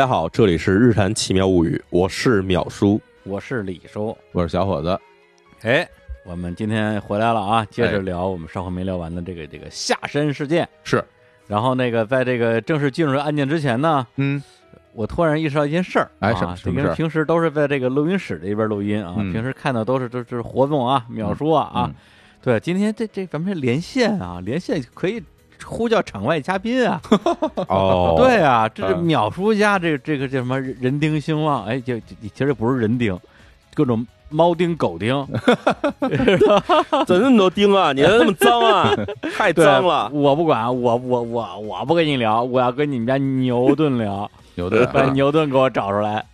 大家好，这里是《日谈奇妙物语》，我是淼叔。我是李叔，我是小伙子。哎，我们今天回来了啊，接着哎聊我们上回没聊完的这个这个下山事件。是，然后那个在这个正式进入案件之前呢，嗯，我突然意识到一件事儿，哎什什么事儿？平时都是在这个录音室里边录音啊，嗯。平时看到都是都是活动啊、秒叔啊啊。嗯，对，今天这这咱们是连线啊，连线可以呼叫场外嘉宾啊，哦对啊，这是淼叔家这这个叫什么人丁兴旺，哎，就就其实不是人丁，各种猫丁狗丁，怎么那么多丁啊？你还那么脏啊？太脏了！我不管，我我我我不跟你聊，我要跟你们家牛顿聊，牛顿把啊，牛顿给我找出来。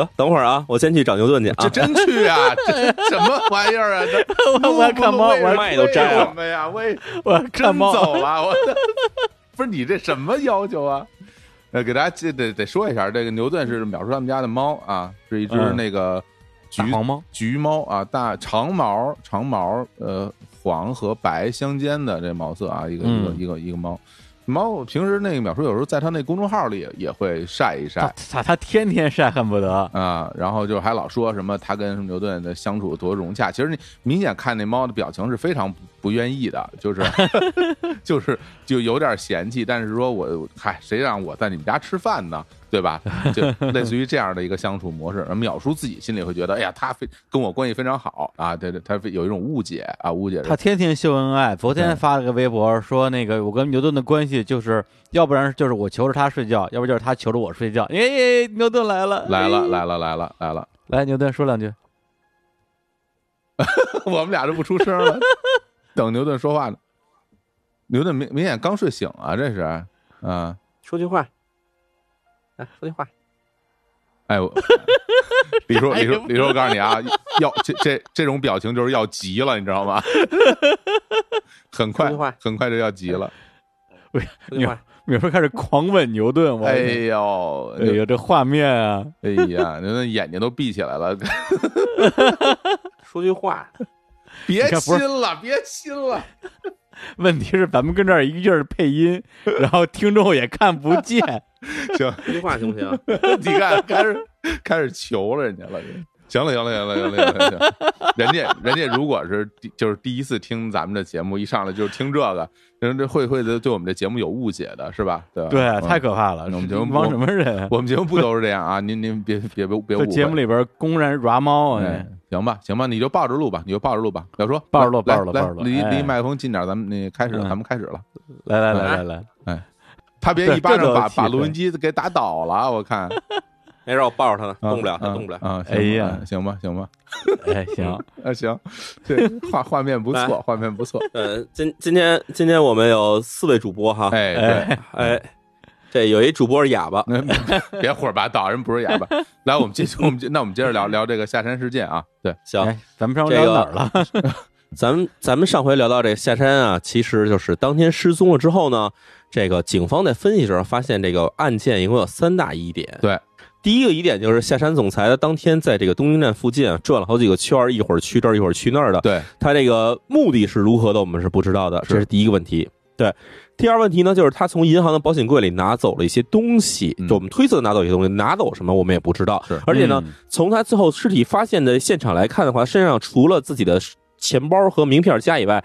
得等会儿啊，我先去找牛顿去啊这。真去啊？这 什么玩意儿啊？这我我要看猫，我要麦都摘了为什么呀？喂我要真看猫。走啊！我不是你这什么要求啊？呃，给大家记得得说一下，这个牛顿是淼叔他们家的猫啊，是一只嗯那个橘猫，橘猫啊，大长毛长毛，呃，黄和白相间的这毛色啊，一个一个嗯一个一个猫。猫平时那个淼叔有时候在他那公众号里也会晒一晒。他，他他天天晒，恨不得。啊，然后就还老说什么他跟牛顿的相处多融洽，其实你明显看那猫的表情是非常不不愿意的，就是 就是就有点嫌弃，但是说我嗨，谁让我在你们家吃饭呢，对吧？就类似于这样的一个相处模式。而淼叔自己心里会觉得，哎呀，他非跟我关系非常好啊，对对，他有一种误解啊，误解他天天秀恩爱，昨天发了个微博说，那个我跟牛顿的关系就是，要不然就是我求着他睡觉，要不就是他求着我睡觉。哎，牛顿来了，来了哎来了来了来了，来，牛顿说两句。我们俩就不出声了，等牛顿说话呢。牛顿明明显刚睡醒啊，这是啊。说句话，来说句话。哎，我李叔，李叔，李叔，我告诉你啊，要这这这种表情就是要急了，你知道吗？很快很快就要急了。说句话，有时候开始狂吻牛顿，我哎呦，哎呦，这画面啊，哎呀，牛顿眼睛都闭起来了，说句话。别亲了，别亲了。问题是咱们跟这儿一个劲儿配音，然后听众也看不见。行，一句话行不行？你看，开始开始求了人家了。行了，行了，行了，行了，行了，人家，人家如果是第就是第一次听咱们的节目，一上来就是听这个，人这会会对对我们这节目有误解的，是吧？对吧？对，嗯太可怕了！那我们节目帮什么人？我们节目不都是这样啊？您您别别别别误会。节目里边公然抓猫啊哎，，行吧，行吧，你就抱着录吧，你就抱着录吧。要说抱着录抱着录来抱着录哎离离麦克风近点，咱们那开始，嗯咱们开始了。来来来来来，哎他别一巴掌把把录音机给打倒了，我看没事我抱着他呢，啊动不了，他啊动不了。啊！行哎呀行吧，行吧，哎行，啊行，对画画面不错，画面不错。呃，今今天今天我们有四位主播哈。哎，对，哎哎，这有一主播是哑巴，别胡说八道，人不是哑巴。来，我们继续，我们接那我们接着聊聊这个下山事件啊。对，行，哎，咱们上回这个聊哪儿了？咱们咱们上回聊到这个下山啊，其实就是当天失踪了之后呢，这个警方在分析时候发现，这个案件一共有三大疑点。对，第一个疑点就是下山总裁的当天在这个东京站附近啊转了好几个圈儿，一会儿去这儿，一会儿去那儿的。对，他这个目的是如何的，我们是不知道的，这是第一个问题。对，第二问题呢，就是他从银行的保险柜里拿走了一些东西，嗯就我们推测拿走一些东西，拿走什么我们也不知道。是而且呢，嗯从他最后尸体发现的现场来看的话，身上除了自己的钱包和名片夹以外，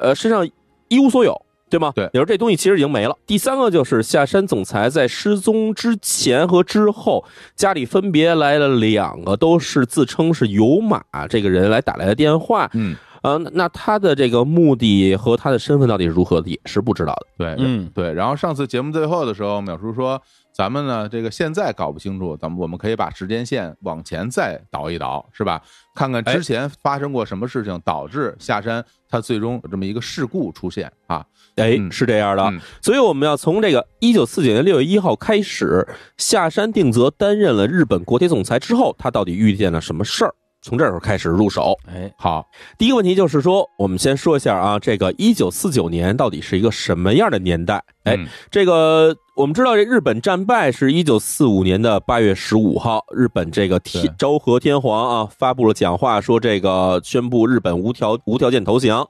呃，身上一无所有。对吗？对你说这东西其实已经没了。第三个就是下山总裁在失踪之前和之后，家里分别来了两个都是自称是有马这个人来打来的电话。嗯，呃，那那他的这个目的和他的身份到底是如何的，也是不知道的。对，嗯对。然后上次节目最后的时候，淼叔说，咱们呢这个现在搞不清楚，咱们我们可以把时间线往前再倒一倒，是吧？看看之前发生过什么事情导致下山他最终有这么一个事故出现啊。哎，嗯是这样的，嗯所以我们要从这个一九四九年六月一号开始，下山定则担任了日本国铁总裁之后，他到底遇见了什么事儿？从这时候开始入手。哎，好，第一个问题就是说，我们先说一下啊，这个一九四九年到底是一个什么样的年代？哎嗯这个我们知道，这日本战败是一九四五年的八月十五号，日本这个天昭和天皇啊发布了讲话，说这个宣布日本无条无条件投降。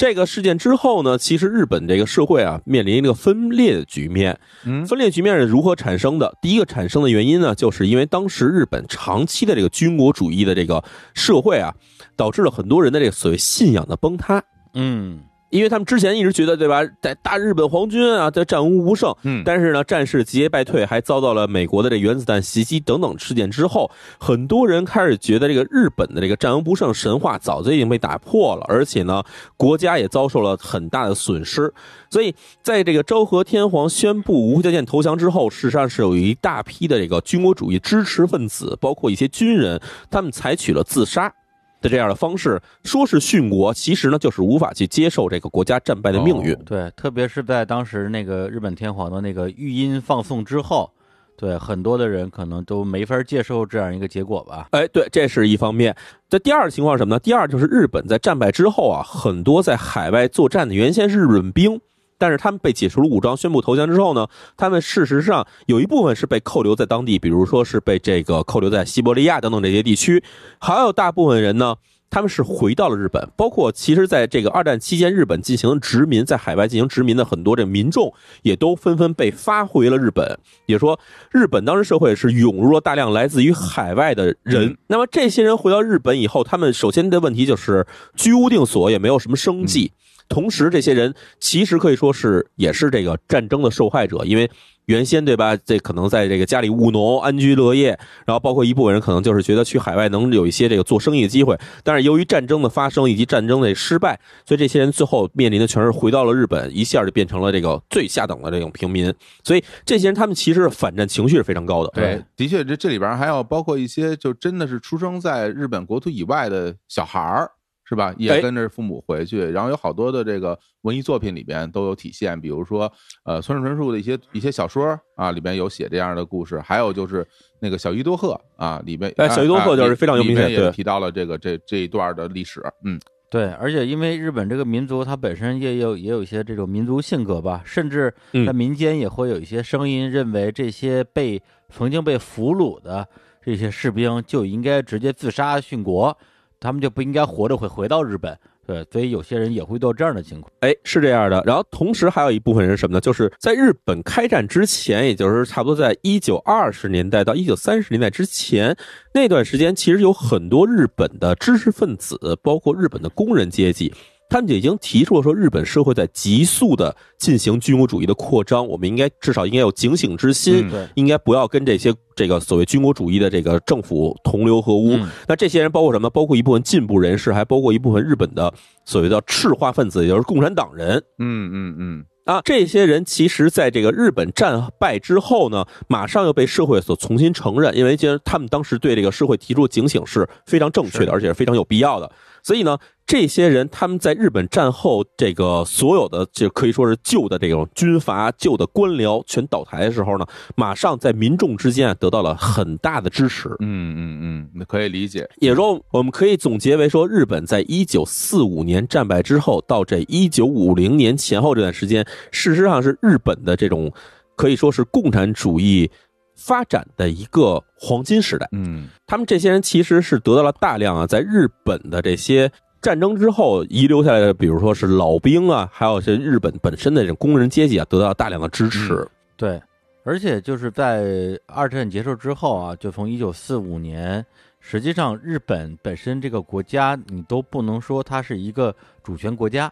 这个事件之后呢，其实日本这个社会啊面临一个分裂的局面。嗯分裂局面是如何产生的？第一个产生的原因呢，就是因为当时日本长期的这个军国主义的这个社会啊，导致了很多人的这个所谓信仰的崩塌。嗯，因为他们之前一直觉得，对吧，在大日本皇军啊，在战无不胜，嗯但是呢，战事节节败退，还遭到了美国的这原子弹袭击等等事件之后，很多人开始觉得这个日本的这个战无不胜神话早就已经被打破了，而且呢，国家也遭受了很大的损失。所以，在这个昭和天皇宣布无条件投降之后，事实上是有一大批的这个军国主义支持分子，包括一些军人，他们采取了自杀。的这样的方式，说是殉国，其实呢就是无法去接受这个国家战败的命运。哦对，特别是在当时那个日本天皇的那个御音放送之后，对很多的人可能都没法接受这样一个结果吧。哎，对，这是一方面。这第二个情况是什么呢？第二就是日本在战败之后啊，很多在海外作战的原先是日本兵，但是他们被解除了武装，宣布投降之后呢，他们事实上有一部分是被扣留在当地，比如说是被这个扣留在西伯利亚等等这些地区，还有大部分人呢。他们是回到了日本，包括其实在这个二战期间，日本进行殖民，在海外进行殖民的很多这民众，也都纷纷被发回了日本。也说，日本当时社会是涌入了大量来自于海外的人。那么这些人回到日本以后，他们首先的问题就是居无定所，也没有什么生计。同时，这些人其实可以说是也是这个战争的受害者，因为原先对吧，这可能在这个家里务农、安居乐业，然后包括一部分人可能就是觉得去海外能有一些这个做生意的机会，但是由于战争的发生以及战争的失败，所以这些人最后面临的全是回到了日本，一下就变成了这个最下等的这种平民。所以这些人他们其实反战情绪是非常高的。对，的确，这这里边还要包括一些就真的是出生在日本国土以外的小孩儿，是吧？也哎跟着父母回去，然后有好多的这个文艺作品里边都有体现，比如说呃村上春树的一些一些小说啊，里边有写这样的故事，还有就是那个小鱼多鹤啊，里边哎小鱼多鹤啊就是非常有名提到了这个这这一段的历史，嗯。对，而且因为日本这个民族，它本身也有也有一些这种民族性格吧，甚至嗯。在民间也会有一些声音认为这些被曾经被俘虏的这些士兵就应该直接自杀殉国，他们就不应该活着会回到日本。对，所以有些人也会遇到这样的情况。哎，是这样的。然后同时还有一部分人什么呢？就是在日本开战之前，也就是差不多在一九二十年代到一九三十年代之前那段时间，其实有很多日本的知识分子，包括日本的工人阶级。他们就已经提出了说，日本社会在急速的进行军国主义的扩张，我们应该至少应该有警醒之心，应该不要跟这些这个所谓军国主义的这个政府同流合污。嗯那这些人包括什么呢？包括一部分进步人士，还包括一部分日本的所谓的赤化分子，也就是共产党人。嗯嗯嗯啊，这些人其实在这个日本战败之后呢，马上又被社会所重新承认，因为其实他们当时对这个社会提出警醒是非常正确的，而且是非常有必要的。所以呢，这些人他们在日本战后这个所有的就可以说是旧的这种军阀、旧的官僚全倒台的时候呢，马上在民众之间啊得到了很大的支持。嗯嗯嗯，那可以理解，也说，我们可以总结为说，日本在一九四五年战败之后，到这一九五零年前后这段时间，事实上是日本的这种可以说是共产主义发展的一个黄金时代。嗯他们这些人其实是得到了大量啊，在日本的这些战争之后遗留下来的，比如说是老兵啊，还有些日本本身的这种工人阶级啊，得到了大量的支持。对，而且就是在二战结束之后啊，就从一九四五年，实际上日本本身这个国家，你都不能说它是一个主权国家，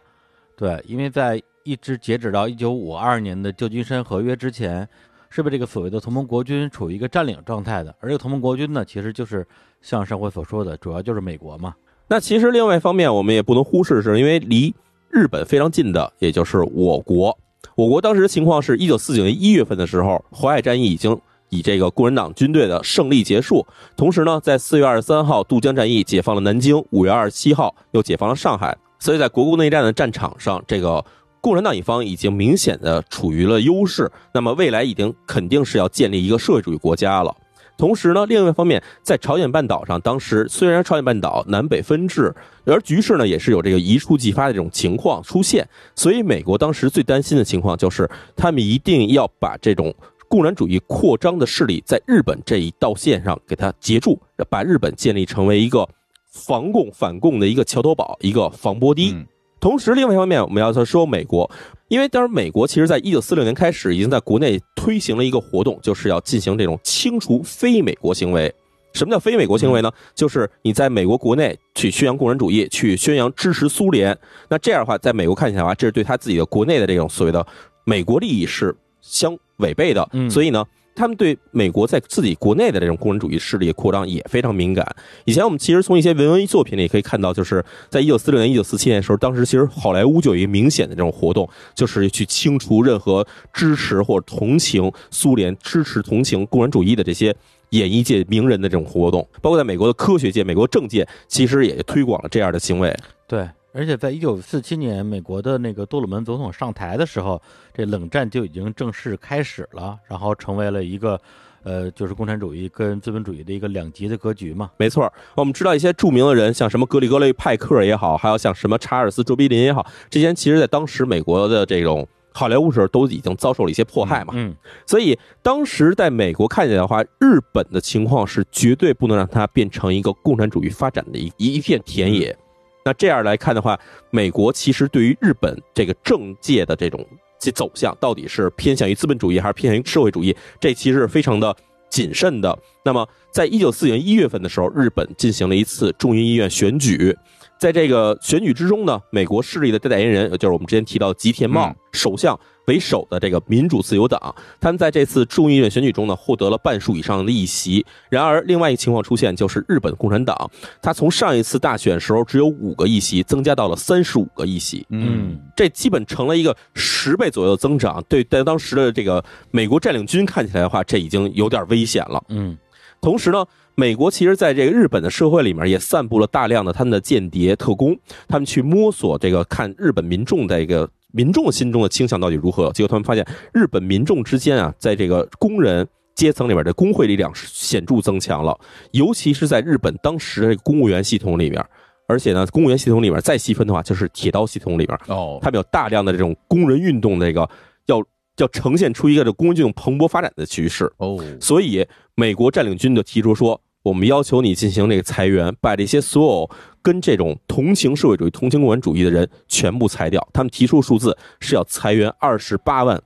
对，因为在一直截止到一九五二年的旧金山合约之前，是被这个所谓的同盟国军处于一个占领状态的，而这个同盟国军呢，其实就是像上回所说的，主要就是美国嘛，那其实另外一方面，我们也不能忽视，是因为离日本非常近的，也就是我国。我国当时的情况是，一九四九年一月份的时候，淮海战役已经以这个共产党军队的胜利结束。同时呢，在四月二十三号渡江战役解放了南京，五月二十七号又解放了上海。所以在国共内战的战场上，这个共产党一方已经明显的处于了优势。那么未来已经肯定是要建立一个社会主义国家了。同时呢，另外一方面，在朝鲜半岛上，当时虽然朝鲜半岛南北分治，而局势呢也是有这个一触即发的这种情况出现，所以美国当时最担心的情况就是，他们一定要把这种共产主义扩张的势力在日本这一道线上给它截住，把日本建立成为一个防共反共的一个桥头堡，一个防波堤。同时，另外一方面，我们要说说美国，因为当然美国其实在一九四六年开始已经在国内推行了一个活动，就是要进行这种清除非美国行为。什么叫非美国行为呢？就是你在美国国内去宣扬共产主义，去宣扬支持苏联。那这样的话，在美国看起来的话，这是对他自己的国内的这种所谓的美国利益是相违背的。嗯所以呢，他们对美国在自己国内的这种共产主义势力扩张也非常敏感。以前我们其实从一些文艺作品里可以看到，就是在一九四六年、一九四七年的时候，当时其实好莱坞就有一个明显的这种活动，就是去清除任何支持或者同情苏联、支持同情共产主义的这些演艺界名人的这种活动，包括在美国的科学界、美国政界，其实也推广了这样的行为。对，而且在一九四七年，美国的那个杜鲁门总统上台的时候，这冷战就已经正式开始了，然后成为了一个，呃，就是共产主义跟资本主义的一个两极的格局嘛。没错，我们知道一些著名的人，像什么格里格雷派克也好，还有像什么查尔斯卓别林也好，这些人其实在当时美国的这种好莱坞时候都已经遭受了一些迫害嘛。嗯，所以当时在美国看起来的话，日本的情况是绝对不能让它变成一个共产主义发展的一一片田野。那这样来看的话，美国其实对于日本这个政界的这种这走向，到底是偏向于资本主义还是偏向于社会主义，这其实是非常的谨慎的。那么，在一九四九年一月份的时候，日本进行了一次众议院选举，在这个选举之中呢，美国势力的代言人，就是我们之前提到吉田茂嗯首相为首的这个民主自由党，他们在这次众议院选举中呢，获得了半数以上的议席。然而，另外一个情况出现，就是日本共产党，他从上一次大选时候只有五个议席，增加到了三十五个议席。嗯，这基本成了一个十倍左右的增长。对，在当时的这个美国占领军看起来的话，这已经有点危险了。嗯，同时呢，美国其实在这个日本的社会里面也散布了大量的他们的间谍特工，他们去摸索这个看日本民众的一个民众心中的倾向到底如何。结果他们发现，日本民众之间啊，在这个工人。阶层里面的工会力量是显著增强了，尤其是在日本当时的这个公务员系统里面，而且呢，公务员系统里面再细分的话，就是铁道系统里面，哦，他们有大量的这种工人运动的这个要要呈现出一个这工人运动蓬勃发展的趋势。哦，所以美国占领军就提出说，我们要求你进行这个裁员，把这些所有跟这种同情社会主义、同情共产主义的人全部裁掉。他们提出数字是要裁员二十八万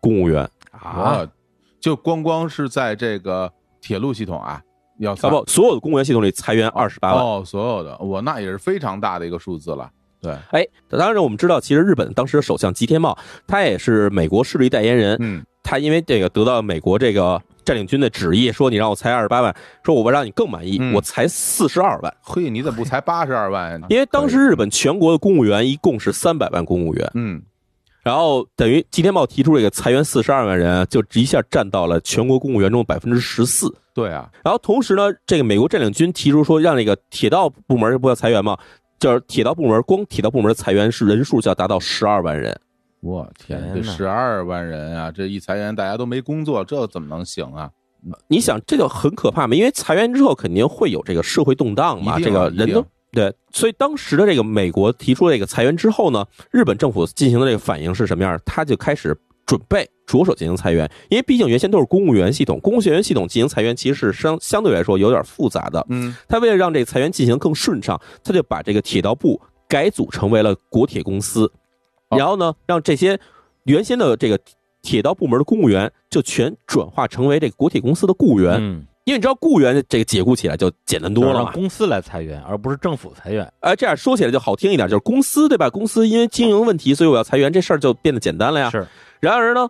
公务员，啊，就光光是在这个铁路系统啊，要啊不，所有的公务员系统里裁员二十八万。哦，所有的，我那也是非常大的一个数字了。对，哎，当然我们知道，其实日本当时的首相吉田茂，他也是美国势力代言人，嗯，他因为这个得到美国这个占领军的旨意，说你让我裁二十八万，说我让你更满意，嗯我裁四十二万。嘿，你怎么不裁八十二万？因为当时日本全国的公务员一共是三百万公务员，嗯，然后等于吉田茂提出这个裁员四十二万人，就一下占到了全国公务员中百分之十四。对啊，然后同时呢，这个美国占领军提出说，让这个铁道部门不要裁员嘛，就是铁道部门光铁道部门的裁员是人数就要达到十二万人。我天，这十二万人啊，这一裁员大家都没工作，这怎么能行啊？你想，这就很可怕嘛？因为裁员之后肯定会有这个社会动荡嘛，这个人都对，所以当时的这个美国提出这个裁员之后呢，日本政府进行的这个反应是什么样？他就开始准备着手进行裁员，因为毕竟原先都是公务员系统，公务员系统进行裁员其实是相相对来说有点复杂的。嗯，他为了让这个裁员进行更顺畅，他就把这个铁道部改组成为了国铁公司，哦然后呢，让这些原先的这个铁道部门的公务员就全转化成为这个国铁公司的雇员。嗯，因为你知道雇员这个解雇起来就简单多了嘛。公司来裁员，而不是政府裁员。哎，这样说起来就好听一点，就是公司对吧？公司因为经营问题，所以我要裁员，这事儿就变得简单了呀。是，然而呢，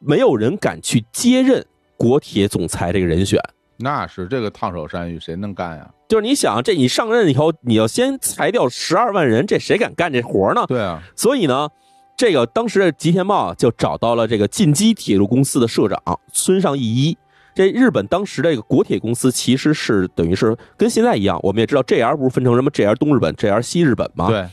没有人敢去接任国铁总裁这个人选。那是这个烫手山芋，谁能干呀？就是你想，这你上任以后，你要先裁掉十二万人，这谁敢干这活呢？对啊，所以呢，这个当时的吉田茂就找到了这个近畿铁路公司的社长孙尚义一。这日本当时这个国铁公司其实是等于是跟现在一样，我们也知道 JR 不是分成什么 JR 东日本、JR 西日本吗？，对，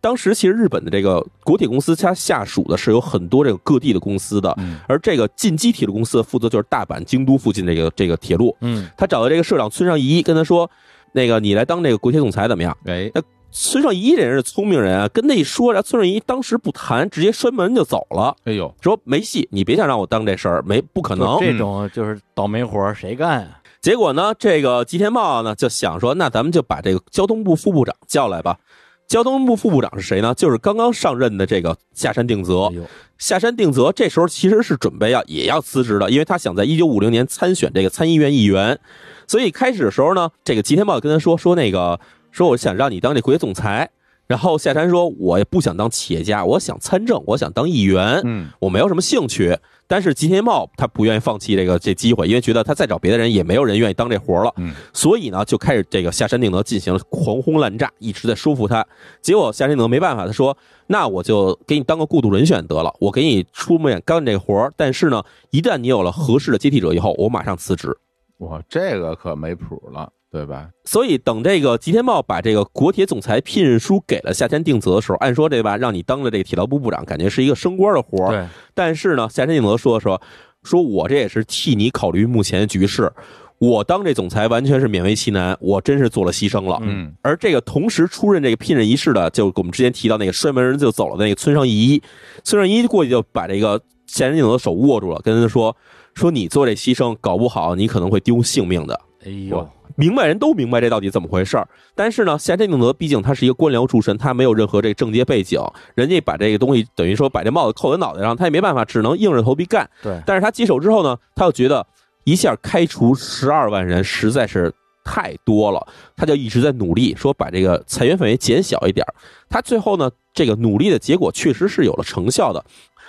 当时其实日本的这个国铁公司，它下属的是有很多这个各地的公司的，嗯而这个进击铁路公司负责就是大阪、京都附近这个这个铁路。嗯，他找到这个社长村上仪，跟他说：“那个你来当这个国铁总裁怎么样哎，？”村上仪这人是聪明人啊，跟他一说，然后村上仪当时不谈，直接摔门就走了，哎呦，说没戏，你别想让我当这事儿，没不可能。这种就是倒霉活谁干啊？结果呢，这个吉田茂呢就想说，那咱们就把这个交通部副部长叫来吧。交通部副部长是谁呢？就是刚刚上任的这个下山定则哎。下山定则这时候其实是准备要也要辞职的，因为他想在一九五零年参选这个参议院议员。所以开始的时候呢，这个吉田茂跟他说说那个说我想让你当这国铁总裁。然后夏山说，我也不想当企业家，我想参政，我想当议员。嗯，我没有什么兴趣。但是吉田茂他不愿意放弃这个这机会，因为觉得他再找别的人也没有人愿意当这活了。嗯，所以呢，就开始这个夏山定德进行了狂轰滥炸，一直在说服他。结果夏山定德没办法，他说：“那我就给你当个过渡人选得了，我给你出面干这个活儿。但是呢，一旦你有了合适的接替者以后，我马上辞职。”哇，这个可没谱了，对吧？所以等这个吉田茂把这个国铁总裁聘任书给了夏天定则的时候，按说这吧，让你当了这个铁道部部长，感觉是一个升官的活儿。对，但是呢，夏山定则说说说我这也是替你考虑目前的局势，我当这总裁完全是勉为其难，我真是做了牺牲了。嗯而这个同时出任这个聘任仪式的，就我们之前提到那个摔门人就走了那个村上一，村上一过去就把这个夏山定则的手握住了，跟他说说你做这牺牲，搞不好你可能会丢性命的。哎呦，明白人都明白这到底怎么回事儿，但是呢，夏天定则毕竟他是一个官僚出身，他没有任何这个政界背景，人家把这个东西等于说把这帽子扣在脑袋上，他也没办法，只能硬着头皮干。对，但是他接手之后呢，他又觉得一下开除十二万人实在是太多了，他就一直在努力说把这个裁员范围减小一点。他最后呢，这个努力的结果确实是有了成效的。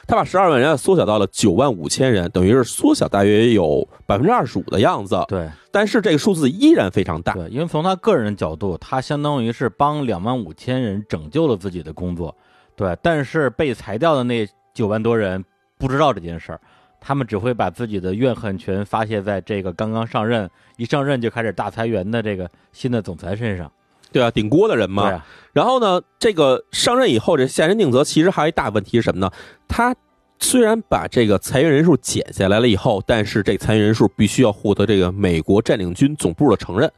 他把十二万人缩小到了九万五千人，等于是缩小大约有百分之二十五的样子。对但是这个数字依然非常大。对，因为从他个人角度，他相当于是帮两万五千人拯救了自己的工作，对。但是被裁掉的那九万多人不知道这件事儿，他们只会把自己的怨恨全发泄在这个刚刚上任、一上任就开始大裁员的这个新的总裁身上。对啊，顶锅的人嘛。对啊，然后呢，这个上任以后，这下人定则其实还有一大问题是什么呢？他虽然把这个裁员人数减下来了以后，但是这裁员人数必须要获得这个美国占领军总部的承认，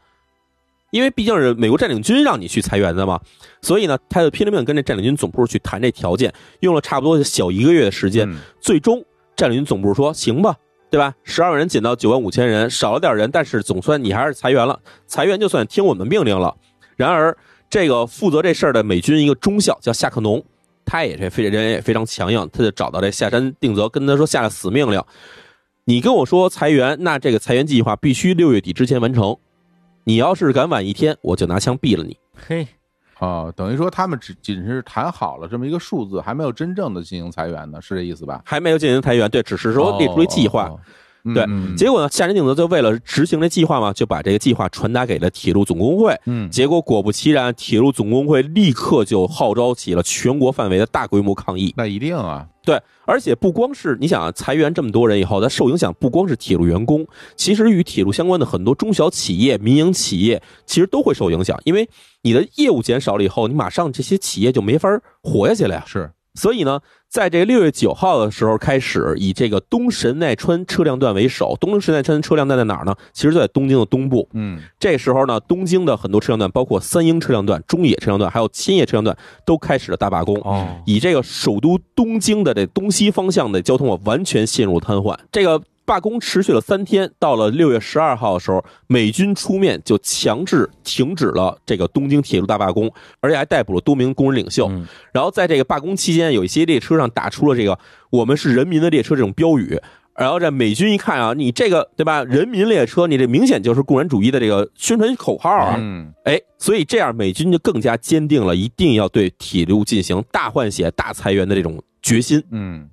因为毕竟是美国占领军让你去裁员的嘛，所以呢，他就拼了命跟这占领军总部去谈这条件，用了差不多小一个月的时间，嗯最终占领军总部说行吧，对吧？十二万人减到九万五千人，少了点人，但是总算你还是裁员了，裁员就算听我们命令了。然而，这个负责这事儿的美军一个中校叫夏克农，他也是非人也非常强硬，他就找到这下山定则，跟他说下了死命令，你跟我说裁员，那这个裁员计划必须六月底之前完成。你要是敢晚一天，我就拿枪毙了你。嘿，哦，等于说他们只仅是谈好了这么一个数字，还没有真正的进行裁员呢，是这意思吧？还没有进行裁员，对，只是说列出一计划。哦，哦哦对嗯结果呢，下山定则就为了执行这计划嘛，就把这个计划传达给了铁路总工会。嗯，结果果不其然，铁路总工会立刻就号召起了全国范围的大规模抗议。那一定啊，对，而且不光是你想啊，裁员这么多人以后，它受影响不光是铁路员工，其实与铁路相关的很多中小企业、民营企业其实都会受影响，因为你的业务减少了以后，你马上这些企业就没法活下去了呀。是所以呢，在这个六月九号的时候开始，以这个东神奈川车辆段为首。东神奈川车辆段在哪儿呢？其实就在东京的东部。嗯这时候呢，东京的很多车辆段，包括三鹰车辆段、中野车辆段，还有千叶车辆段，都开始了大罢工。哦，以这个首都东京的这东西方向的交通啊，完全陷入瘫痪。这个罢工持续了三天，到了六月十二号的时候，美军出面就强制停止了这个东京铁路大罢工，而且还逮捕了多名工人领袖。嗯然后在这个罢工期间，有一些列车上打出了这个“我们是人民的列车”这种标语。然后这美军一看啊，你这个对吧？人民列车，你这明显就是共产主义的这个宣传口号啊！嗯哎，所以这样美军就更加坚定了一定要对铁路进行大换血、大裁员的这种决心。嗯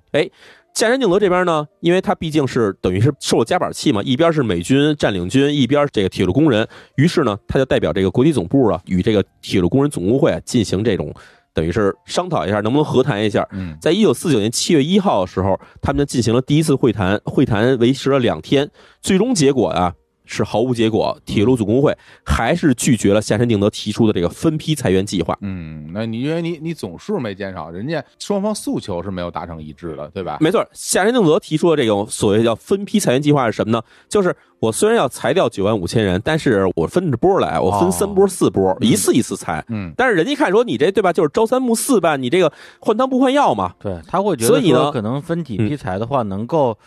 下山镜头这边呢，因为他毕竟是等于是受了夹板气嘛，一边是美军占领军，一边是这个铁路工人，于是呢，他就代表这个国际总部啊，与这个铁路工人总工会啊进行这种等于是商讨一下，能不能和谈一下。嗯在一九四九年七月一号的时候，他们就进行了第一次会谈，会谈维持了两天，最终结果啊，是毫无结果，铁路总工会还是拒绝了夏山定德提出的这个分批裁员计划。嗯，那你因为你你总数没减少，人家双方诉求是没有达成一致的，对吧？没错，夏山定德提出的这种所谓叫分批裁员计划是什么呢？就是我虽然要裁掉九万五千人，但是我分着波来，我分三波、四波，一次一次裁。嗯，但是人家看说你这对吧，就是朝三暮四吧，你这个换汤不换药嘛。对他会觉得所以呢得，可能分几批裁的话，能够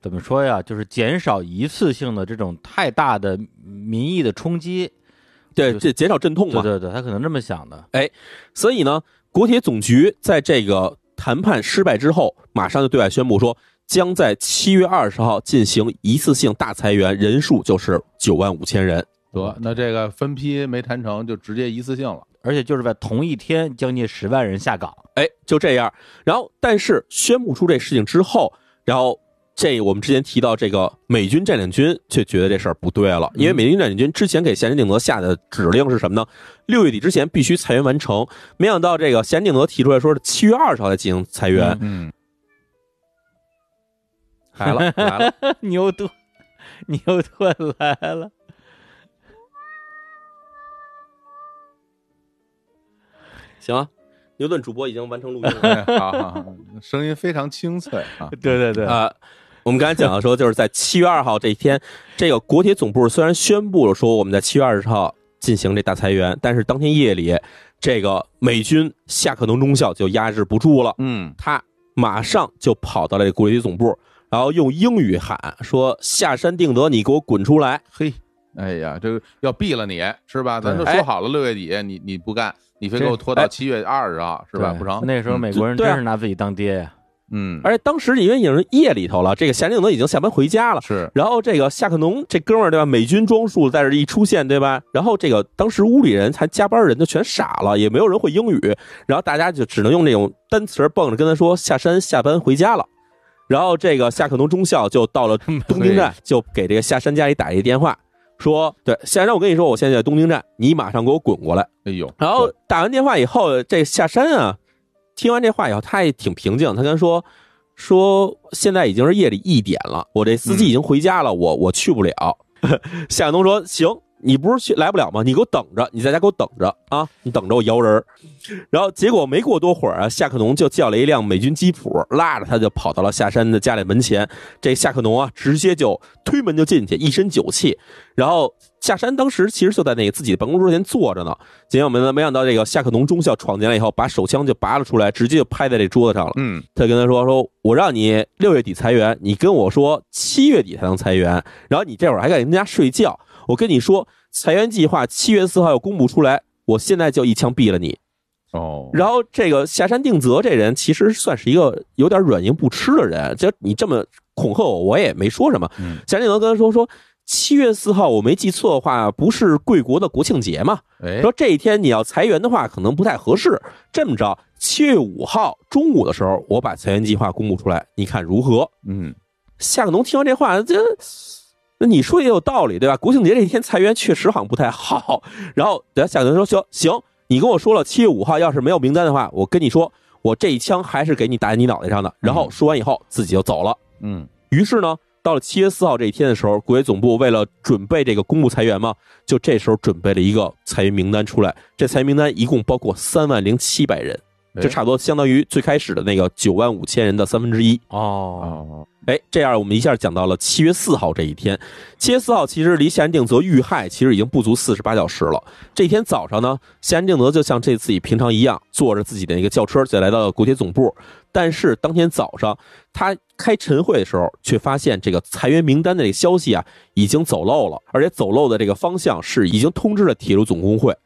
怎么说呀？就是减少一次性的这种太大的民意的冲击。对，这减少阵痛嘛。对对对，他可能这么想的。所以呢，国铁总局在这个谈判失败之后，马上就对外宣布说，将在七月二十号进行一次性大裁员，人数就是九万五千人。得，那这个分批没谈成，就直接一次性了。而且就是在同一天，将近十万人下岗。哎，就这样。然后，但是宣布出这事情之后，然后这我们之前提到这个美军占领军却觉得这事儿不对了，因为美军占领军之前给咸山定则下的指令是什么呢？六月底之前必须裁员完成。没想到这个咸山定则提出来说是七月二十号才进行裁员，嗯，来 了来了。牛顿，牛顿来了。行啊，牛顿主播已经完成录音好好好，声音非常清脆啊。对对对啊、我们刚才讲的说，就是在七月二号这一天，这个国铁总部虽然宣布了说我们在七月二十号进行这大裁员，但是当天夜里，这个美军夏克农中校就压制不住了，嗯，他马上就跑到了这国铁总部，然后用英语喊说：“下山定德，你给我滚出来。嘿，哎呀，这个要毙了你是吧？咱都说好了六月底你你不干，你非给我拖到哎七月二十号是吧？不成？那时候美国人真是拿自己当爹呀。嗯，而且当时因为已经是夜里头了，这个夏山定则已经下班回家了。是然后这个夏克农这哥们儿对吧？美军装束在这一出现对吧？然后这个当时屋里人才加班人就全傻了，也没有人会英语，然后大家就只能用这种单词蹦着跟他说下山下班回家了。然后这个夏克农中校就到了 东京站，就给这个夏山家里打一个电话，说：“对，夏山，我跟你说，我现在在东京站，你马上给我滚过来。”哎呦，然后打完电话以后，这夏山啊，听完这话以后，他也挺平静。他跟他说说现在已经是夜里一点了，我这司机已经回家了，我我去不了。夏亚东说行。你不是去来不了吗？你给我等着，你在家给我等着啊！你等着我摇人。然后结果没过多会儿啊，夏克农就叫了一辆美军吉普，拉着他就跑到了夏山的家里门前。这夏克农啊，直接就推门就进去，一身酒气。然后下山当时其实就在那个自己的办公桌前坐着呢。结果没没想到这个夏克农中校闯进来以后，把手枪就拔了出来，直接就拍在这桌子上了。嗯，他跟他说：“说我让你六月底裁员，你跟我说七月底才能裁员，然后你这会儿还在人家睡觉。我跟你说，裁员计划七月四号要公布出来，我现在就一枪毙了你。”哦，然后这个下山定则这人其实算是一个有点软硬不吃的人，就你这么恐吓我，我也没说什么。嗯下山定则跟他说说。七月四号，我没记错的话，不是贵国的国庆节嘛？哎，说这一天你要裁员的话，可能不太合适。这么着，七月五号中午的时候，我把裁员计划公布出来，你看如何？嗯，夏克农听完这话，这那你说也有道理，对吧？国庆节这一天裁员确实好像不太好。然后，等下夏克农说：“行行，你跟我说了，七月五号要是没有名单的话，我跟你说，我这一枪还是给你打在你脑袋上的。”然后说完以后，自己就走了。嗯，于是呢，到了七月四号这一天的时候，国铁总部为了准备这个公布裁员嘛，就这时候准备了一个裁员名单出来。这裁员名单一共包括三万零七百人，哎这差不多相当于最开始的那个九万五千人的三分之一。哦，哦，哎，这样我们一下讲到了七月四号这一天。七月四号其实离夏安定则遇害其实已经不足四十八小时了。这天早上呢，夏安定则就像这自己平常一样，坐着自己的那个轿车就来到了国铁总部。但是当天早上他开晨会的时候，却发现这个裁员名单的这个消息啊已经走漏了，而且走漏的这个方向是已经通知了铁路总工会。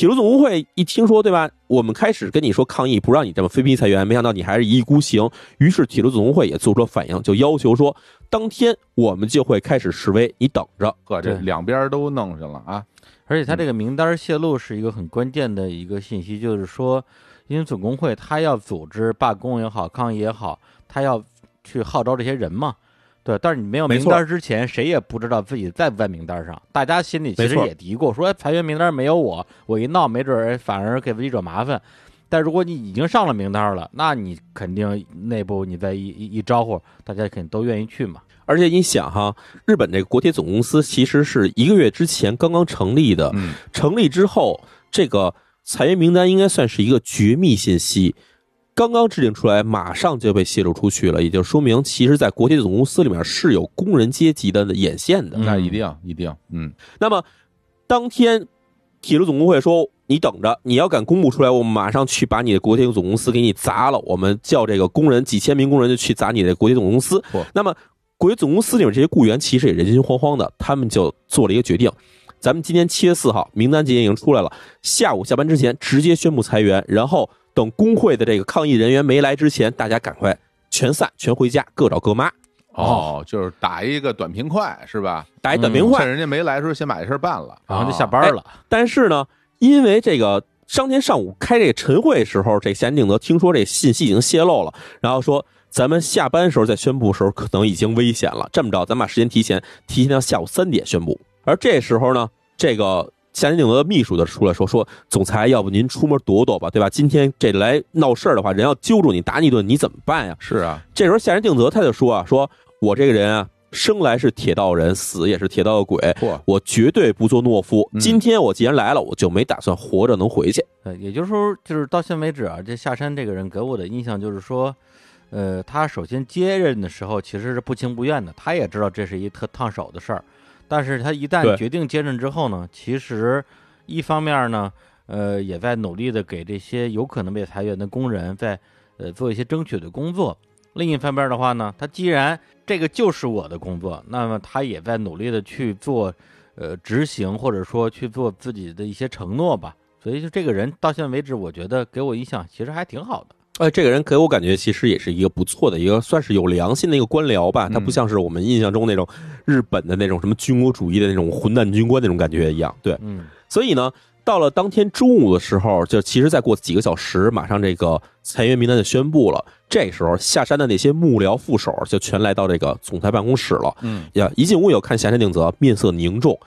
铁路总工会一听说，对吧？我们开始跟你说抗议，不让你这么非逼裁员，没想到你还是一意孤行。于是铁路总工会也做出了反应，就要求说，当天我们就会开始示威，你等着。呵，这两边都弄上了啊。而且他这个名单泄露是一个很关键的一个信息，就是说，因为总工会他要组织罢工也好，抗议也好，他要去号召这些人嘛。对，但是你没有名单之前，谁也不知道自己在不在名单上。大家心里其实也嘀咕，说哎裁员名单没有我，我一闹，没准儿反而给自己惹麻烦。但如果你已经上了名单了，那你肯定内部你再一一一招呼，大家肯定都愿意去嘛。而且你想哈，日本这个国铁总公司其实是一个月之前刚刚成立的，嗯成立之后，这个裁员名单应该算是一个绝密信息，刚刚制定出来，马上就被泄露出去了，也就说明，其实，在国铁总公司里面是有工人阶级的眼线的。嗯那一定一定，嗯那么，当天铁路总工会说：“你等着，你要敢公布出来，我们马上去把你的国铁总公司给你砸了。我们叫这个工人几千名工人就去砸你的国铁总公司嚯。那么，国铁总公司里面这些雇员其实也人心惶惶的，他们就做了一个决定：咱们今天七月四号名单今天已经出来了，下午下班之前直接宣布裁员，然后等工会的这个抗议人员没来之前，大家赶快全散，全回家，各找各妈，哦，就是打一个短平快是吧？打一短平快。趁人家没来的时候先把这事儿办了，然后就啊下班了。但是呢，因为这个当天上午开这个晨会时候，这夏定德听说这信息已经泄露了，然后说咱们下班时候再宣布的时候，可能已经危险了。这么着，咱把时间提前，提前到下午三点宣布。而这时候呢，这个夏定德的秘书就出来说说，总裁，要不您出门躲躲吧，对吧？今天这来闹事儿的话，人要揪住你打你一顿，你怎么办呀？是啊，这时候夏人定则他就说啊，说我这个人啊，生来是铁道人，死也是铁道的鬼。我绝对不做懦夫。嗯今天我既然来了，我就没打算活着能回去。呃，也就是说，就是到现在为止啊，这夏山这个人给我的印象就是说，呃，他首先接任的时候其实是不情不愿的，他也知道这是一特烫手的事儿，但是他一旦决定接任之后呢，其实一方面呢，呃，也在努力的给这些有可能被裁员的工人在呃做一些争取的工作。另一方面的话呢，他既然这个就是我的工作，那么他也在努力的去做呃执行，或者说去做自己的一些承诺吧。所以就这个人到现在为止，我觉得给我印象其实还挺好的。哎，这个人给我感觉其实也是一个不错的一个，算是有良心的一个官僚吧。他不像是我们印象中那种日本的那种什么军国主义的那种混蛋军官那种感觉一样。对，嗯所以呢，到了当天中午的时候，就其实再过几个小时，马上这个裁员名单就宣布了。这时候下山的那些幕僚副手就全来到这个总裁办公室了。嗯呀，一进屋有看下山定则，面色凝重。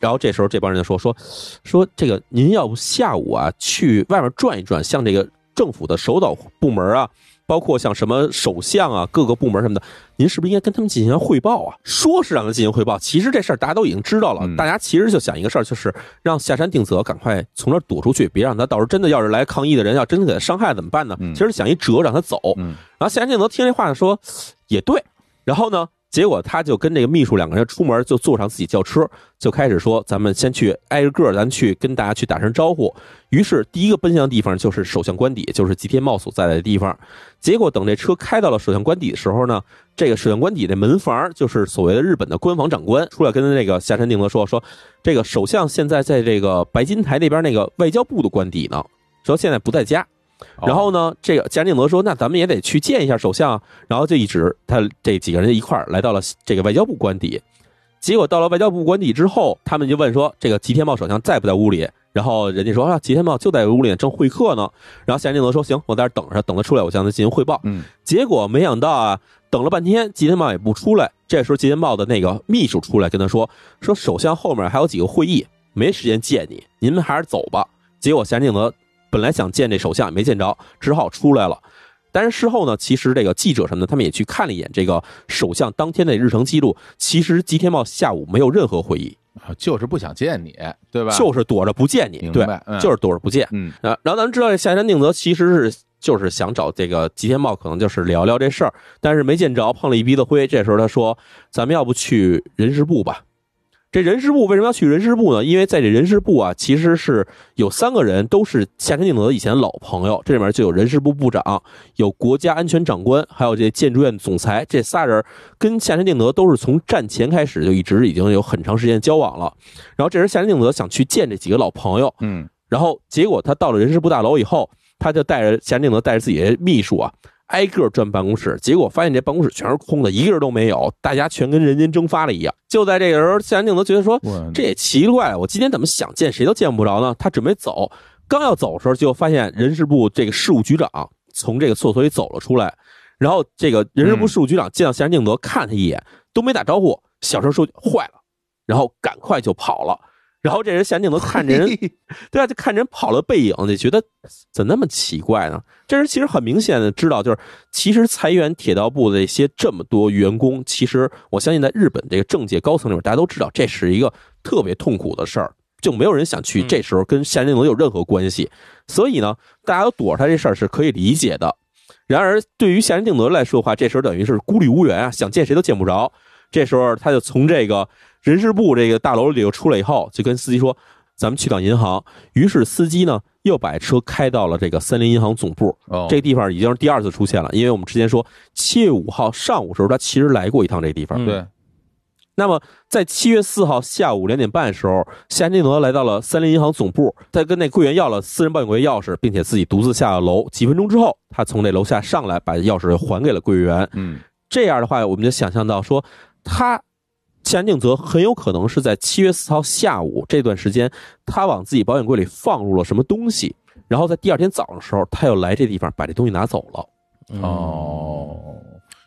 然后这时候这帮人就说说说这个，您要不下午啊去外面转一转，向这个政府的首导部门啊，包括像什么首相啊，各个部门什么的，您是不是应该跟他们进行汇报啊？说是让他进行汇报，其实这事儿大家都已经知道了。嗯大家其实就想一个事儿，就是让下山定则赶快从这儿躲出去，别让他到时候真的要是来抗议的人要真的给他伤害怎么办呢？嗯其实想一辙让他走。嗯然后夏山定则听这话说，也对。然后呢，结果他就跟这个秘书两个人出门，就坐上自己轿车，就开始说：“咱们先去挨着个，咱去跟大家去打声招呼。”于是第一个奔向的地方就是首相官邸，就是吉田茂所在的地方。结果等这车开到了首相官邸的时候呢，这个首相官邸的门房就是所谓的日本的官房长官出来跟那个下山定则说：“说这个首相现在在这个白金台那边那个外交部的官邸呢，说现在不在家。”然后呢，这个加定德说：“那咱们也得去见一下首相啊。”然后就一直他这几个人一块儿来到了这个外交部官邸。结果到了外交部官邸之后，他们就问说：“这个吉田茂首相在不在屋里？”然后人家说：“啊，吉田茂就在屋里正会客呢。”然后夏定德说：“行，我在这儿等着，等他出来，我向他进行汇报。”嗯结果没想到啊，等了半天，吉田茂也不出来。这时候吉田茂的那个秘书出来跟他说：“说首相后面还有几个会议，没时间见你，您们还是走吧。”结果夏定德本来想见这首相，也没见着，只好出来了。但是事后呢，其实这个记者什么的，他们也去看了一眼这个首相当天的日程记录。其实吉田茂下午没有任何会议，啊就是不想见你，对吧？就是躲着不见你，对明白，嗯就是躲着不见。嗯啊，然后咱们知道这下山定则其实是就是想找这个吉田茂，可能就是聊聊这事儿，但是没见着，碰了一鼻子灰。这时候他说：“咱们要不去人事部吧？”这人事部为什么要去人事部呢？因为在这人事部啊，其实是有三个人都是夏山定德以前的老朋友，这里面就有人事部部长，有国家安全长官，还有这建筑院总裁，这仨人跟夏山定德都是从战前开始就一直已经有很长时间交往了。然后这时夏山定德想去见这几个老朋友，嗯然后结果他到了人事部大楼以后，他就带着夏山定则带着自己的秘书啊，挨个转办公室，结果发现这办公室全是空的，一个人都没有，大家全跟人间蒸发了一样。就在这个时候，夏山定则觉得说，这也奇怪，我今天怎么想见谁都见不着呢？他准备走，刚要走的时候，就发现人事部这个事务局长从这个厕所里走了出来，然后这个人事部事务局长见到夏山定则，看他一眼都没打招呼，小声说坏了，然后赶快就跑了。然后这人夏仁定则看着人，对啊，就看着人跑了背影，就觉得怎么那么奇怪呢？这人其实很明显的知道，就是其实裁员铁道部的一些这么多员工，其实我相信在日本这个政界高层里面，大家都知道这是一个特别痛苦的事儿，就没有人想去这时候跟夏仁定则有任何关系。所以呢，大家都躲着他这事儿是可以理解的。然而，对于夏人定德来说的话，这时候等于是孤立无援啊，想见谁都见不着。这时候，他就从这个人事部这个大楼里头出来以后，就跟司机说：“咱们去趟银行。”于是，司机呢又把车开到了这个三菱银行总部。哦，这个地方已经是第二次出现了，因为我们之前说七月五号上午时候，他其实来过一趟这个地方。嗯对，那么，在七月四号下午两点半的时候，夏金德来到了三菱银行总部，他跟那柜员要了私人保险柜钥匙，并且自己独自下了楼。几分钟之后，他从那楼下上来，把钥匙还给了柜员。嗯这样的话，我们就想象到说，他夏仁定则很有可能是在七月四号下午这段时间，他往自己保险柜里放入了什么东西，然后在第二天早上的时候，他又来这地方把这东西拿走了。嗯，哦。